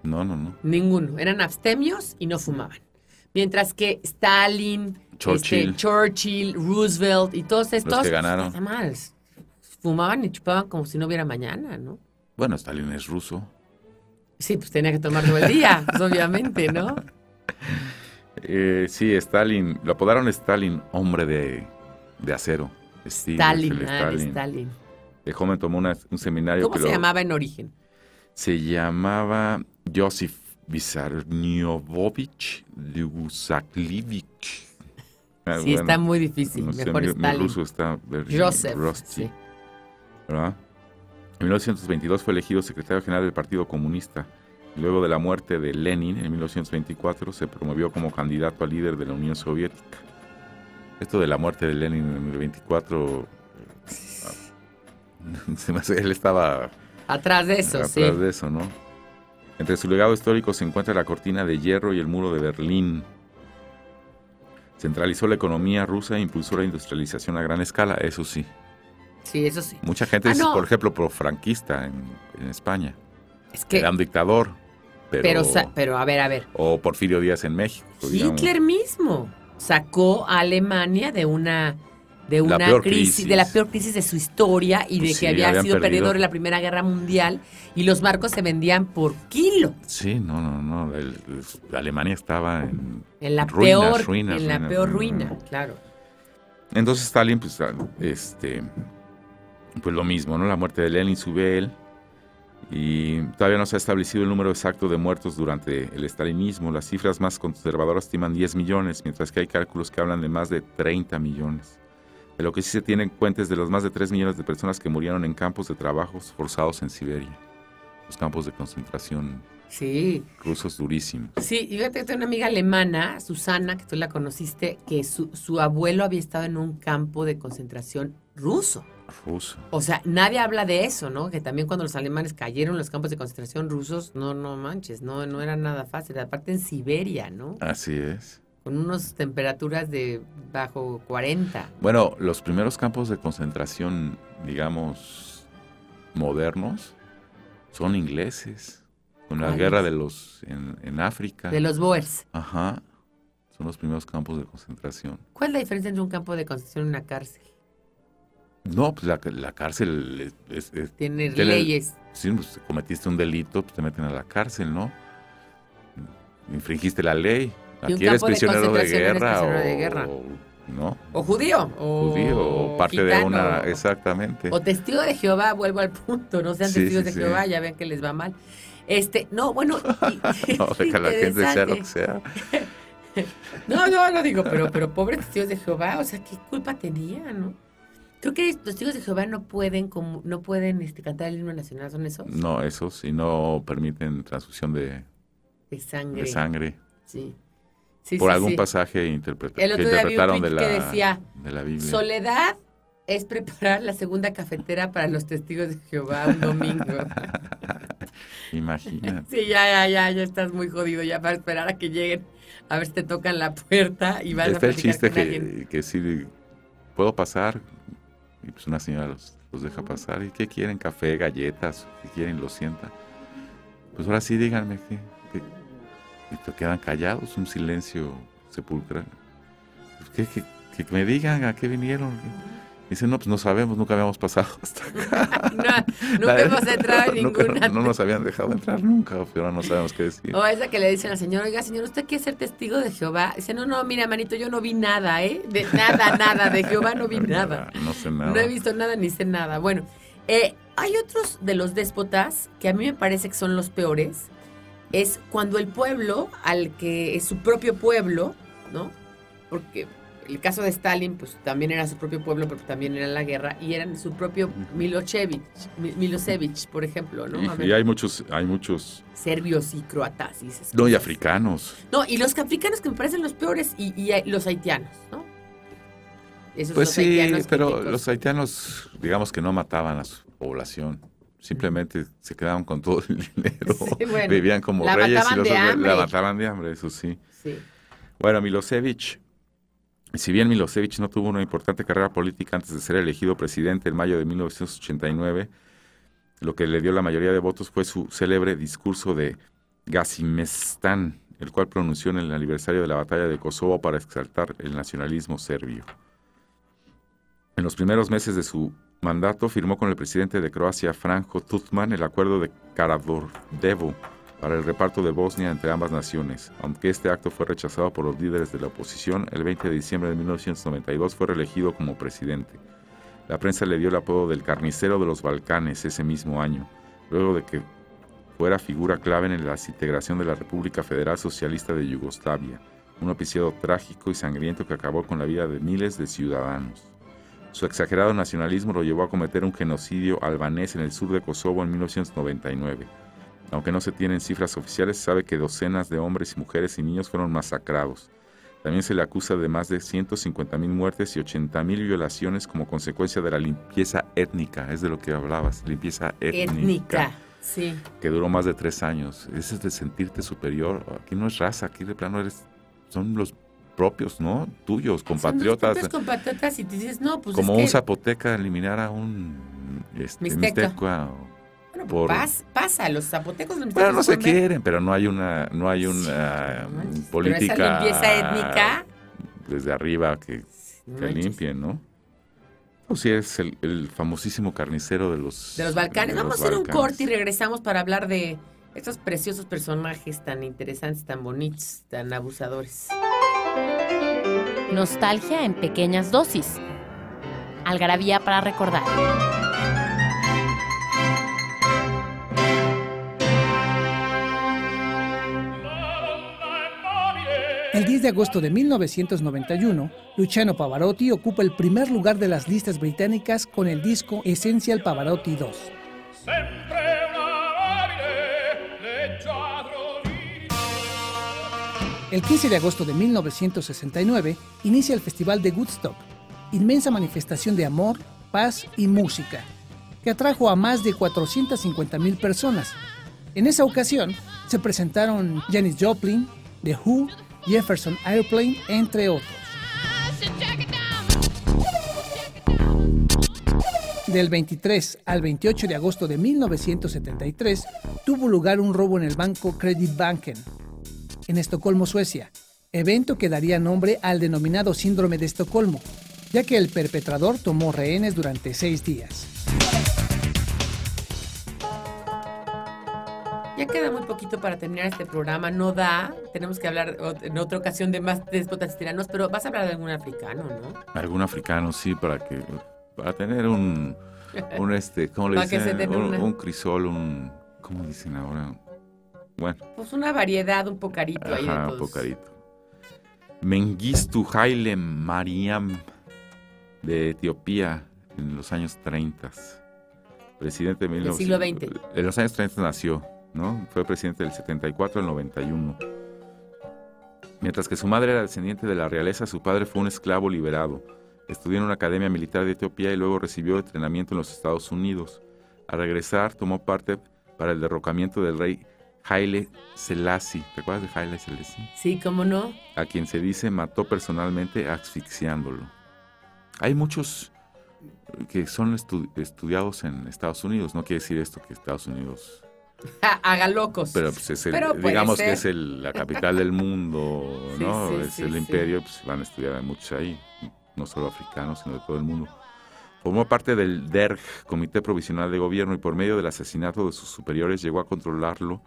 No, no, no. Ninguno. Eran abstemios y no fumaban. Mientras que Stalin, Churchill. este, Churchill, Roosevelt y todos estos. que ganaron. nada más, fumaban y chupaban como si no hubiera mañana, ¿no? Bueno, Stalin es ruso. Sí, pues tenía que tomar todo el día, pues, obviamente, ¿no? Eh, sí, Stalin, lo apodaron Stalin, hombre de, de acero. Steve, Stalin, el ah, Stalin. Stalin. De joven tomó una- un seminario ¿Cómo que se lo- llamaba en origen? se llamaba Josif Vissarionovich Lyusaklivich. Ah, Sí, está bueno, muy difícil. no sé, Mejor mi, mi Stalin. ruso está Joseph. sí. ¿verdad? En 1922 fue elegido secretario general del Partido Comunista. Luego de la muerte de Lenin en 1924 se promovió como candidato a líder de la Unión Soviética. Esto de la muerte de Lenin en el 24 se me hace- él estaba Atrás de eso, atrás sí. de eso, ¿no? Entre su legado histórico se encuentra la cortina de hierro y el muro de Berlín. Centralizó la economía rusa e impulsó la industrialización a gran escala, eso sí. Sí, eso sí. Mucha gente Ah, es, no. por ejemplo, profranquista en, en España. Es que, Era un dictador, pero, pero, pero a ver, a ver. o Porfirio Díaz en México. digamos. Hitler mismo sacó a Alemania de una de una crisis, crisis. de la peor crisis de su historia y de Pues que sí, había sido perdido. perdedor en la Primera Guerra Mundial y los barcos se vendían por kilo. Sí, no, no, no. el- el- Alemania estaba en... En la Ruinas, peor ruinas, en la peor ruina, claro. Entonces Stalin, pues, ah, este, pues lo mismo, ¿no? La muerte de Lenin sube él y todavía no se ha establecido el número exacto de muertos durante el stalinismo. Las cifras más conservadoras estiman 10 millones, mientras que hay cálculos que hablan de más de 30 millones. De lo que sí se tiene en cuenta es de los más de 3 millones de personas que murieron en campos de trabajos forzados en Siberia. Los campos de concentración Sí. rusos durísimos. Sí, y fíjate que tengo una amiga alemana, Susana, que tú la conociste, que su, su abuelo había estado en un campo de concentración ruso. Ruso. O sea, nadie habla de eso, ¿no? Que también cuando los alemanes cayeron en los campos de concentración rusos, no, no manches, no, no era nada fácil. Aparte en Siberia, ¿no? Así es. Con unas temperaturas de bajo 40. Bueno, los primeros campos de concentración, digamos, modernos, son ingleses. Con la guerra de los en, en África. De los Boers. Ajá. Son los primeros campos de concentración. ¿Cuál es la diferencia entre un campo de concentración y una cárcel? No, pues la, la cárcel es, es- es- Tiene ¿Qué le- leyes. sí, pues, cometiste un delito, pues te meten a la cárcel, ¿no? Infringiste la ley. Y un Aquí eres campo de prisionero de, concentración eres guerra o, de guerra. ¿no? O judío. O Judío o parte de una exactamente. O testigo de Jehová, vuelvo al punto, no sean Sí, testigos sí, de sí. Jehová, ya ven que les va mal. Este, no, bueno, y- No, deja la gente sea lo que sea. No, no, no digo, pero, pero pobres testigos de Jehová, o sea, ¿qué culpa tenía, no? Creo que los testigos de Jehová no pueden, como, no pueden este, cantar el himno nacional, ¿son esos? No, eso sí, no permiten transfusión de, De sangre. de sangre. Sí. Sí, por sí, algún sí. pasaje interpreta- El que otro interpretaron de la, que decía, de la Biblia. Soledad es preparar la segunda cafetera para los testigos de Jehová un domingo. Imagínate. Sí, ya, ya, ya, ya estás muy jodido ya para esperar a que lleguen a ver si te tocan la puerta y vas a Está el platicar chiste alguien. que, que sí, puedo pasar. Y pues una señora los, los deja pasar. ¿Y qué quieren? ¿Café, galletas? ¿Qué quieren? Lo sienta. Pues ahora sí, díganme qué. Y te quedan callados, un silencio sepulcral. ¿Qué, qué- que me digan a qué vinieron. Dicen, no, pues no sabemos, nunca habíamos pasado hasta acá. No, nunca hemos entrado en Nunca- ninguna. no nos habían dejado entrar nunca, pero ahora no sabemos qué decir. O esa que le dicen al señor, oiga, señor, ¿usted quiere ser testigo de Jehová? Dice, no, no, mira, manito, yo no vi nada, ¿eh? De nada, nada, de Jehová no vi nada. No sé nada. No he visto nada ni sé nada. Bueno, eh, hay otros de los déspotas que a mí me parece que son los peores. Es cuando el pueblo, al que es su propio pueblo, ¿no? Porque el caso de Stalin, pues también era su propio pueblo, pero también era la guerra, y eran su propio Milosevic, Mi- Milosevic, por ejemplo, ¿no? Y, hay muchos, hay muchos, serbios y croatas. Y no, y cosas. africanos. No, y los africanos que me parecen los peores, y, y los haitianos, ¿no? Esos Pues sí, pero típicos. los haitianos, digamos que no mataban a su población. Simplemente se quedaban con todo el dinero. Sí, bueno, Vivían como la reyes y los la mataban de hambre, eso sí. Sí. Bueno, Milosevic, si bien Milosevic no tuvo una importante carrera política antes de ser elegido presidente en mayo de 1989, lo que le dio la mayoría de votos fue su célebre discurso de Gazimestán, el cual pronunció en el aniversario de la batalla de Kosovo para exaltar el nacionalismo serbio. En los primeros meses de su mandato firmó con el presidente de Croacia, Franjo Tuđman, el acuerdo de Karađorđevo, para el reparto de Bosnia entre ambas naciones. Aunque este acto fue rechazado por los líderes de la oposición, el 20 de diciembre de 1992 fue reelegido como presidente. La prensa le dio el apodo del carnicero de los Balcanes ese mismo año, luego de que fuera figura clave en la desintegración de la República Federal Socialista de Yugoslavia, un episodio trágico y sangriento que acabó con la vida de miles de ciudadanos. Su exagerado nacionalismo lo llevó a cometer un genocidio albanés en el sur de Kosovo en 1999. Aunque no se tienen cifras oficiales, sabe que docenas de hombres y mujeres y niños fueron masacrados. También se le acusa de más de 150.000 muertes y 80.000 violaciones como consecuencia de la limpieza étnica. Es de lo que hablabas, limpieza étnica. Étnica. Sí. Que duró más de tres años. Ese es de sentirte superior. Aquí no es raza, aquí de plano eres, son los propios, ¿no? Tuyos, compatriotas. Son los compatriotas y te dices, no, pues como es un que, zapoteca eliminar a un este, mixteca o- bueno, por- pas- pasa, los zapotecos los Bueno, no se ver- quieren, pero no hay una, no hay una pero política esa limpieza étnica, desde arriba que, no que manches. limpien, ¿no? O si es el, el famosísimo carnicero de los de los Balcanes. de Vamos los a hacer un corte y regresamos para hablar de estos preciosos personajes tan interesantes, tan bonitos, tan abusadores. Nostalgia en pequeñas dosis. Algarabía para recordar. El 10 de agosto de 1991, Luciano Pavarotti ocupa el primer lugar de las listas británicas con el disco Essential Pavarotti 2. El 15 de agosto de 1969 inicia el Festival de Woodstock, inmensa manifestación de amor, paz y música, que atrajo a más de 450.000 personas. En esa ocasión se presentaron Janis Joplin, The Who, Jefferson Airplane, entre otros. Del 23 al 28 de agosto de 1973 tuvo lugar un robo en el banco Credit Banken en Estocolmo, Suecia, evento que daría nombre al denominado síndrome de Estocolmo, ya que el perpetrador tomó rehenes durante seis días. Ya queda muy poquito para terminar este programa, no da. Tenemos que hablar en otra ocasión de más déspotas tiranos, pero vas a hablar de algún africano, ¿no? Algún africano, sí, para que para tener un, un este, ¿cómo le Para que dicen? Un, una- un crisol, un, ¿cómo dicen ahora? Bueno, Pues una variedad, un pocarito ahí de un pocarito. Mengistu Haile Mariam de Etiopía en los años 30. Presidente de Del siglo 1900 XX. En los años 30 nació, ¿no? Fue presidente del 74 al 91. Mientras que su madre era descendiente de la realeza, su padre fue un esclavo liberado. Estudió en una academia militar de Etiopía y luego recibió entrenamiento en los Estados Unidos. Al regresar, tomó parte para el derrocamiento del rey Haile Selassie. ¿Te acuerdas de Haile Selassie? Sí, ¿cómo no? A quien se dice mató personalmente asfixiándolo. Hay muchos que son estu- estudiados en Estados Unidos. No quiere decir esto que Estados Unidos haga locos. pero pues es el- Pero digamos ser. que es el- la capital del mundo, Sí, ¿no? sí, es sí, el imperio, pues van a estudiar a muchos ahí, no solo africanos, sino de todo el mundo. Formó parte del DERG, Comité Provisional de Gobierno, y por medio del asesinato de sus superiores llegó a controlarlo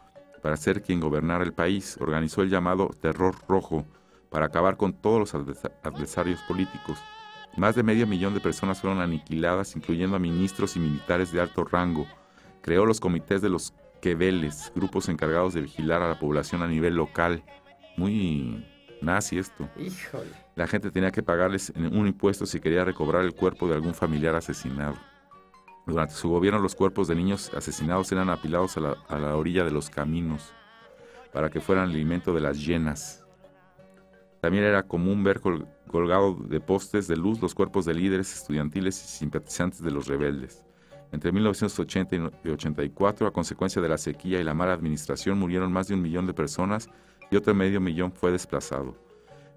para ser quien gobernara el país. Organizó el llamado Terror Rojo para acabar con todos los adversa- adversarios políticos. Más de medio millón de personas fueron aniquiladas, incluyendo a ministros y militares de alto rango. Creó los comités de los quebeles, grupos encargados de vigilar a la población a nivel local. Muy nazi esto. Híjole. La gente tenía que pagarles un impuesto si quería recobrar el cuerpo de algún familiar asesinado. Durante su gobierno los cuerpos de niños asesinados eran apilados a la, orilla de los caminos para que fueran alimento de las llenas. También era común ver col- colgado de postes de luz los cuerpos de líderes estudiantiles y simpatizantes de los rebeldes. Entre 1980 y no- y 84, a consecuencia de la sequía y la mala administración, murieron más de un millón de personas y otro medio millón fue desplazado.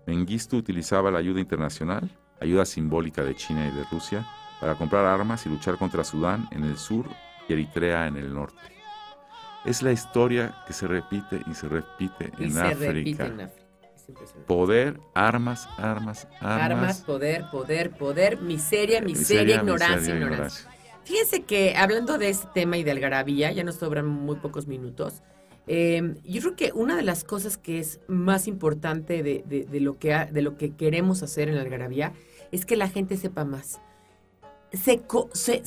Mengistu utilizaba la ayuda internacional, ayuda simbólica de China y de Rusia, para comprar armas y luchar contra Sudán en el sur y Eritrea en el norte. Es la historia que se repite y se repite Y en se África. repite en África. Es impresionante. Poder, armas, armas, armas. Armas, poder, poder, poder, miseria, miseria, ignorancia, miseria, ignorancia. Fíjense que hablando de este tema y de algarabía, ya nos sobran muy pocos minutos. Eh, yo creo que una de las cosas que es más importante de, de- de lo, que ha- de lo que queremos hacer en la algarabía es que la gente sepa más. Se se-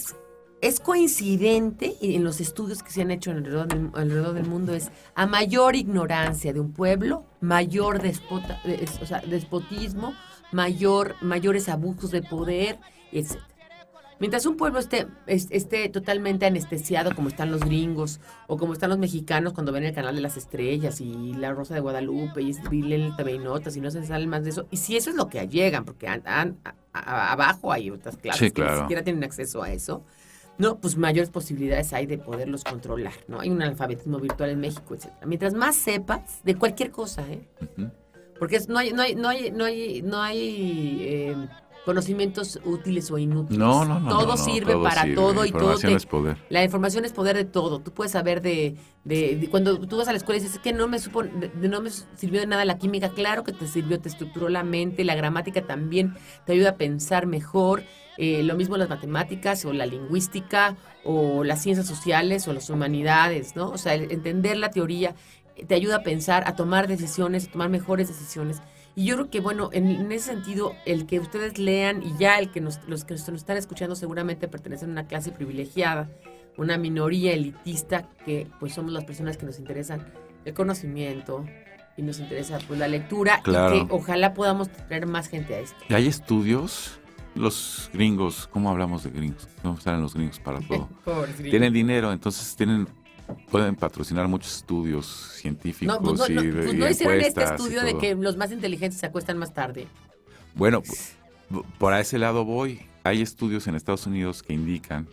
es coincidente y en los estudios que se han hecho alrededor del, alrededor del mundo es a mayor ignorancia de un pueblo, mayor despota, es- o sea, despotismo, mayor, mayores abusos de poder, etc. Mientras un pueblo esté, es- esté totalmente anestesiado, como están los gringos, o como están los mexicanos cuando ven el canal de las estrellas y la Rosa de Guadalupe y, leen y Notas y no se salen más de eso. Y si eso es lo que llegan, porque an- an- a- a- abajo hay otras clases Sí, que ni siquiera tienen acceso a eso, no, pues mayores posibilidades hay de poderlos controlar, ¿no? Hay un alfabetismo virtual en México, etc. Mientras más sepas de cualquier cosa, ¿eh? Porque no hay, no hay, no hay, no hay, no hay eh, conocimientos útiles o inútiles. No, no, no. Todo no, no, sirve todo para sirve. todo y todo. Información te- es poder. la información es poder de todo. Tú puedes saber de, de- de- cuando tú vas a la escuela y dices "Es que no me supo, de- no me sirvió de nada la química. Claro que te sirvió, te estructuró la mente, la gramática también te ayuda a pensar mejor. Eh, lo mismo las matemáticas o la lingüística o las ciencias sociales o las humanidades, ¿no? O sea, entender la teoría te ayuda a pensar, a tomar decisiones, a tomar mejores decisiones. Y yo creo que, bueno, en, en ese sentido, el que ustedes lean y ya el que nos, los que nos están escuchando seguramente pertenecen a una clase privilegiada, una minoría elitista, que pues somos las personas que nos interesan el conocimiento y nos interesa pues la lectura Claro. y que ojalá podamos traer más gente a esto. Hay estudios, los gringos, ¿cómo hablamos de gringos? ¿Cómo salen los gringos para todo? Pobres gringos. tienen dinero, entonces tienen pueden patrocinar muchos estudios científicos No, pues no, y, no, pues y no hicieron este estudio de que los más inteligentes se acuestan más tarde. Bueno, por ese lado voy. Hay estudios en Estados Unidos que indican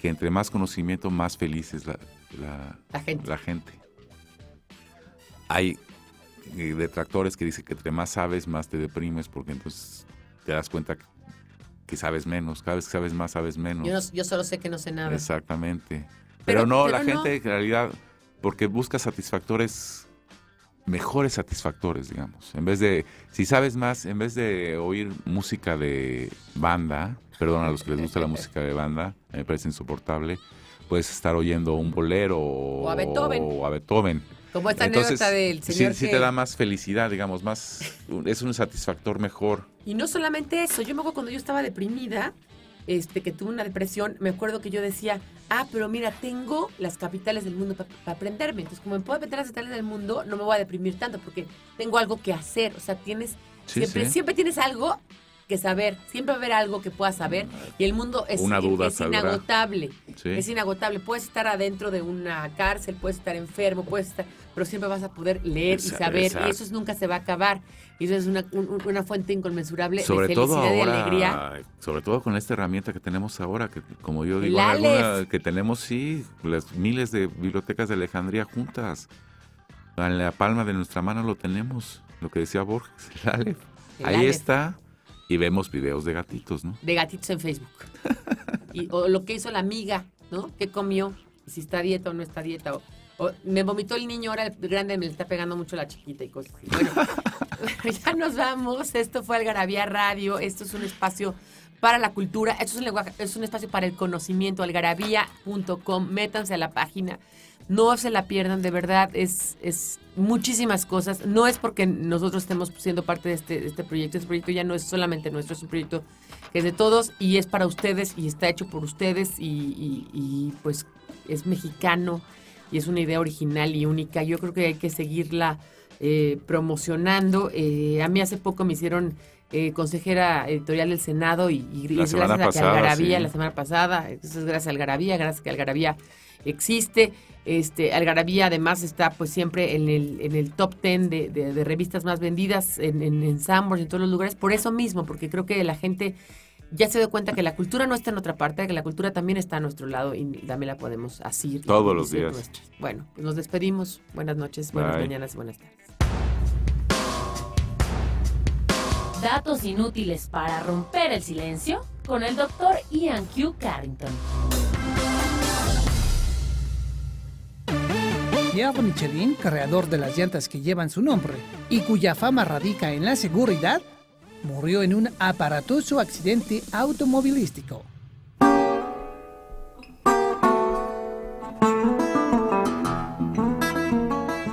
que entre más conocimiento, más feliz es la, la- La gente. la gente. Hay eh, detractores que dicen que entre más sabes, más te deprimes, porque entonces te das cuenta que, que sabes menos. Cada vez que sabes más, sabes menos. Yo, no- yo solo sé que no sé nada. Exactamente. Pero- Pero, no, pero la no. gente en realidad, porque busca satisfactores, mejores satisfactores, digamos. En vez de, si sabes más, en vez de oír música de banda, perdón a los que les gusta la música de banda, me parece insoportable, puedes estar oyendo un bolero o, a Beethoven. o a Beethoven. Como esta Entonces, anécdota del sí, señor sí que... te da más felicidad, digamos, más, es un satisfactor mejor. Y no solamente eso, yo me acuerdo cuando yo estaba deprimida, este, que tuve una depresión, me acuerdo que yo decía, ah, pero mira, tengo las capitales del mundo para aprenderme. Entonces, como me puedo aprender las capitales del mundo, no me voy a deprimir tanto porque tengo algo que hacer. O sea, tienes, Sí, siempre, sí. siempre tienes algo que saber, siempre va a haber algo que puedas saber y el mundo es, Una duda es inagotable. Sí. Es inagotable. Puedes estar adentro de una cárcel, puedes estar enfermo, puedes estar, pero siempre vas a poder leer y Esa- saber. exacto. Y eso es- nunca se va a acabar. Y eso es una, un- una fuente inconmensurable sobre de todo felicidad y ahora, alegría. sobre todo con esta herramienta que tenemos ahora, que como yo digo, alguna- que tenemos sí, las miles de bibliotecas de Alejandría juntas. En la palma de nuestra mano lo tenemos, lo que decía Borges, el Aleph. El Ahí Aleph. está. Y vemos videos de gatitos, ¿no? De gatitos en Facebook. Y, o lo que hizo la amiga, ¿no? ¿Qué comió? Y si está dieta o no está dieta. O, me vomitó el niño, ahora el grande me le está pegando mucho la chiquita y cosas así. Bueno, ya nos vamos. Esto fue Algarabía Radio. Esto es un espacio para la cultura. Esto es un lenguaje, es un espacio para el conocimiento. Algarabía.com. Métanse a la página. No se la pierdan, de verdad, es, es muchísimas cosas. No es porque nosotros estemos siendo parte de este, este proyecto. Este proyecto ya no es solamente nuestro, es un proyecto que es de todos y es para ustedes y está hecho por ustedes y, y- y, pues es mexicano y es una idea original y única. Yo creo que hay que seguirla eh, promocionando. Eh, a mí hace poco me hicieron eh, consejera editorial del Senado y, gracias a que pasada, Algarabía, sí. la semana pasada, eso es gracias a Algarabía, gracias a que Algarabía existe. Este, Algarabía además está pues siempre en el, en el top 10 de, de- de revistas más vendidas en, en, en Sanborns, en todos los lugares, por eso mismo, porque creo que la gente ya se dio cuenta que la cultura no está en otra parte, que la cultura también está a nuestro lado y también la podemos asir. y- Todos los días. nuestra. Bueno, pues nos despedimos. Buenas noches, buenas Bye. mañanas y buenas tardes. Datos inútiles para romper el silencio con el doctor Ian Q. Carrington. Pierre Michelin, creador de las llantas que llevan su nombre y cuya fama radica en la seguridad, murió en un aparatoso accidente automovilístico.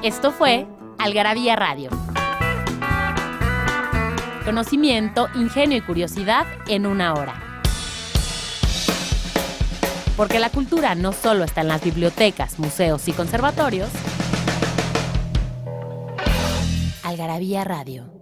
Esto fue Algarabía Radio. Conocimiento, ingenio y curiosidad en una hora. Porque la cultura no solo está en las bibliotecas, museos y conservatorios. Algarabía Radio.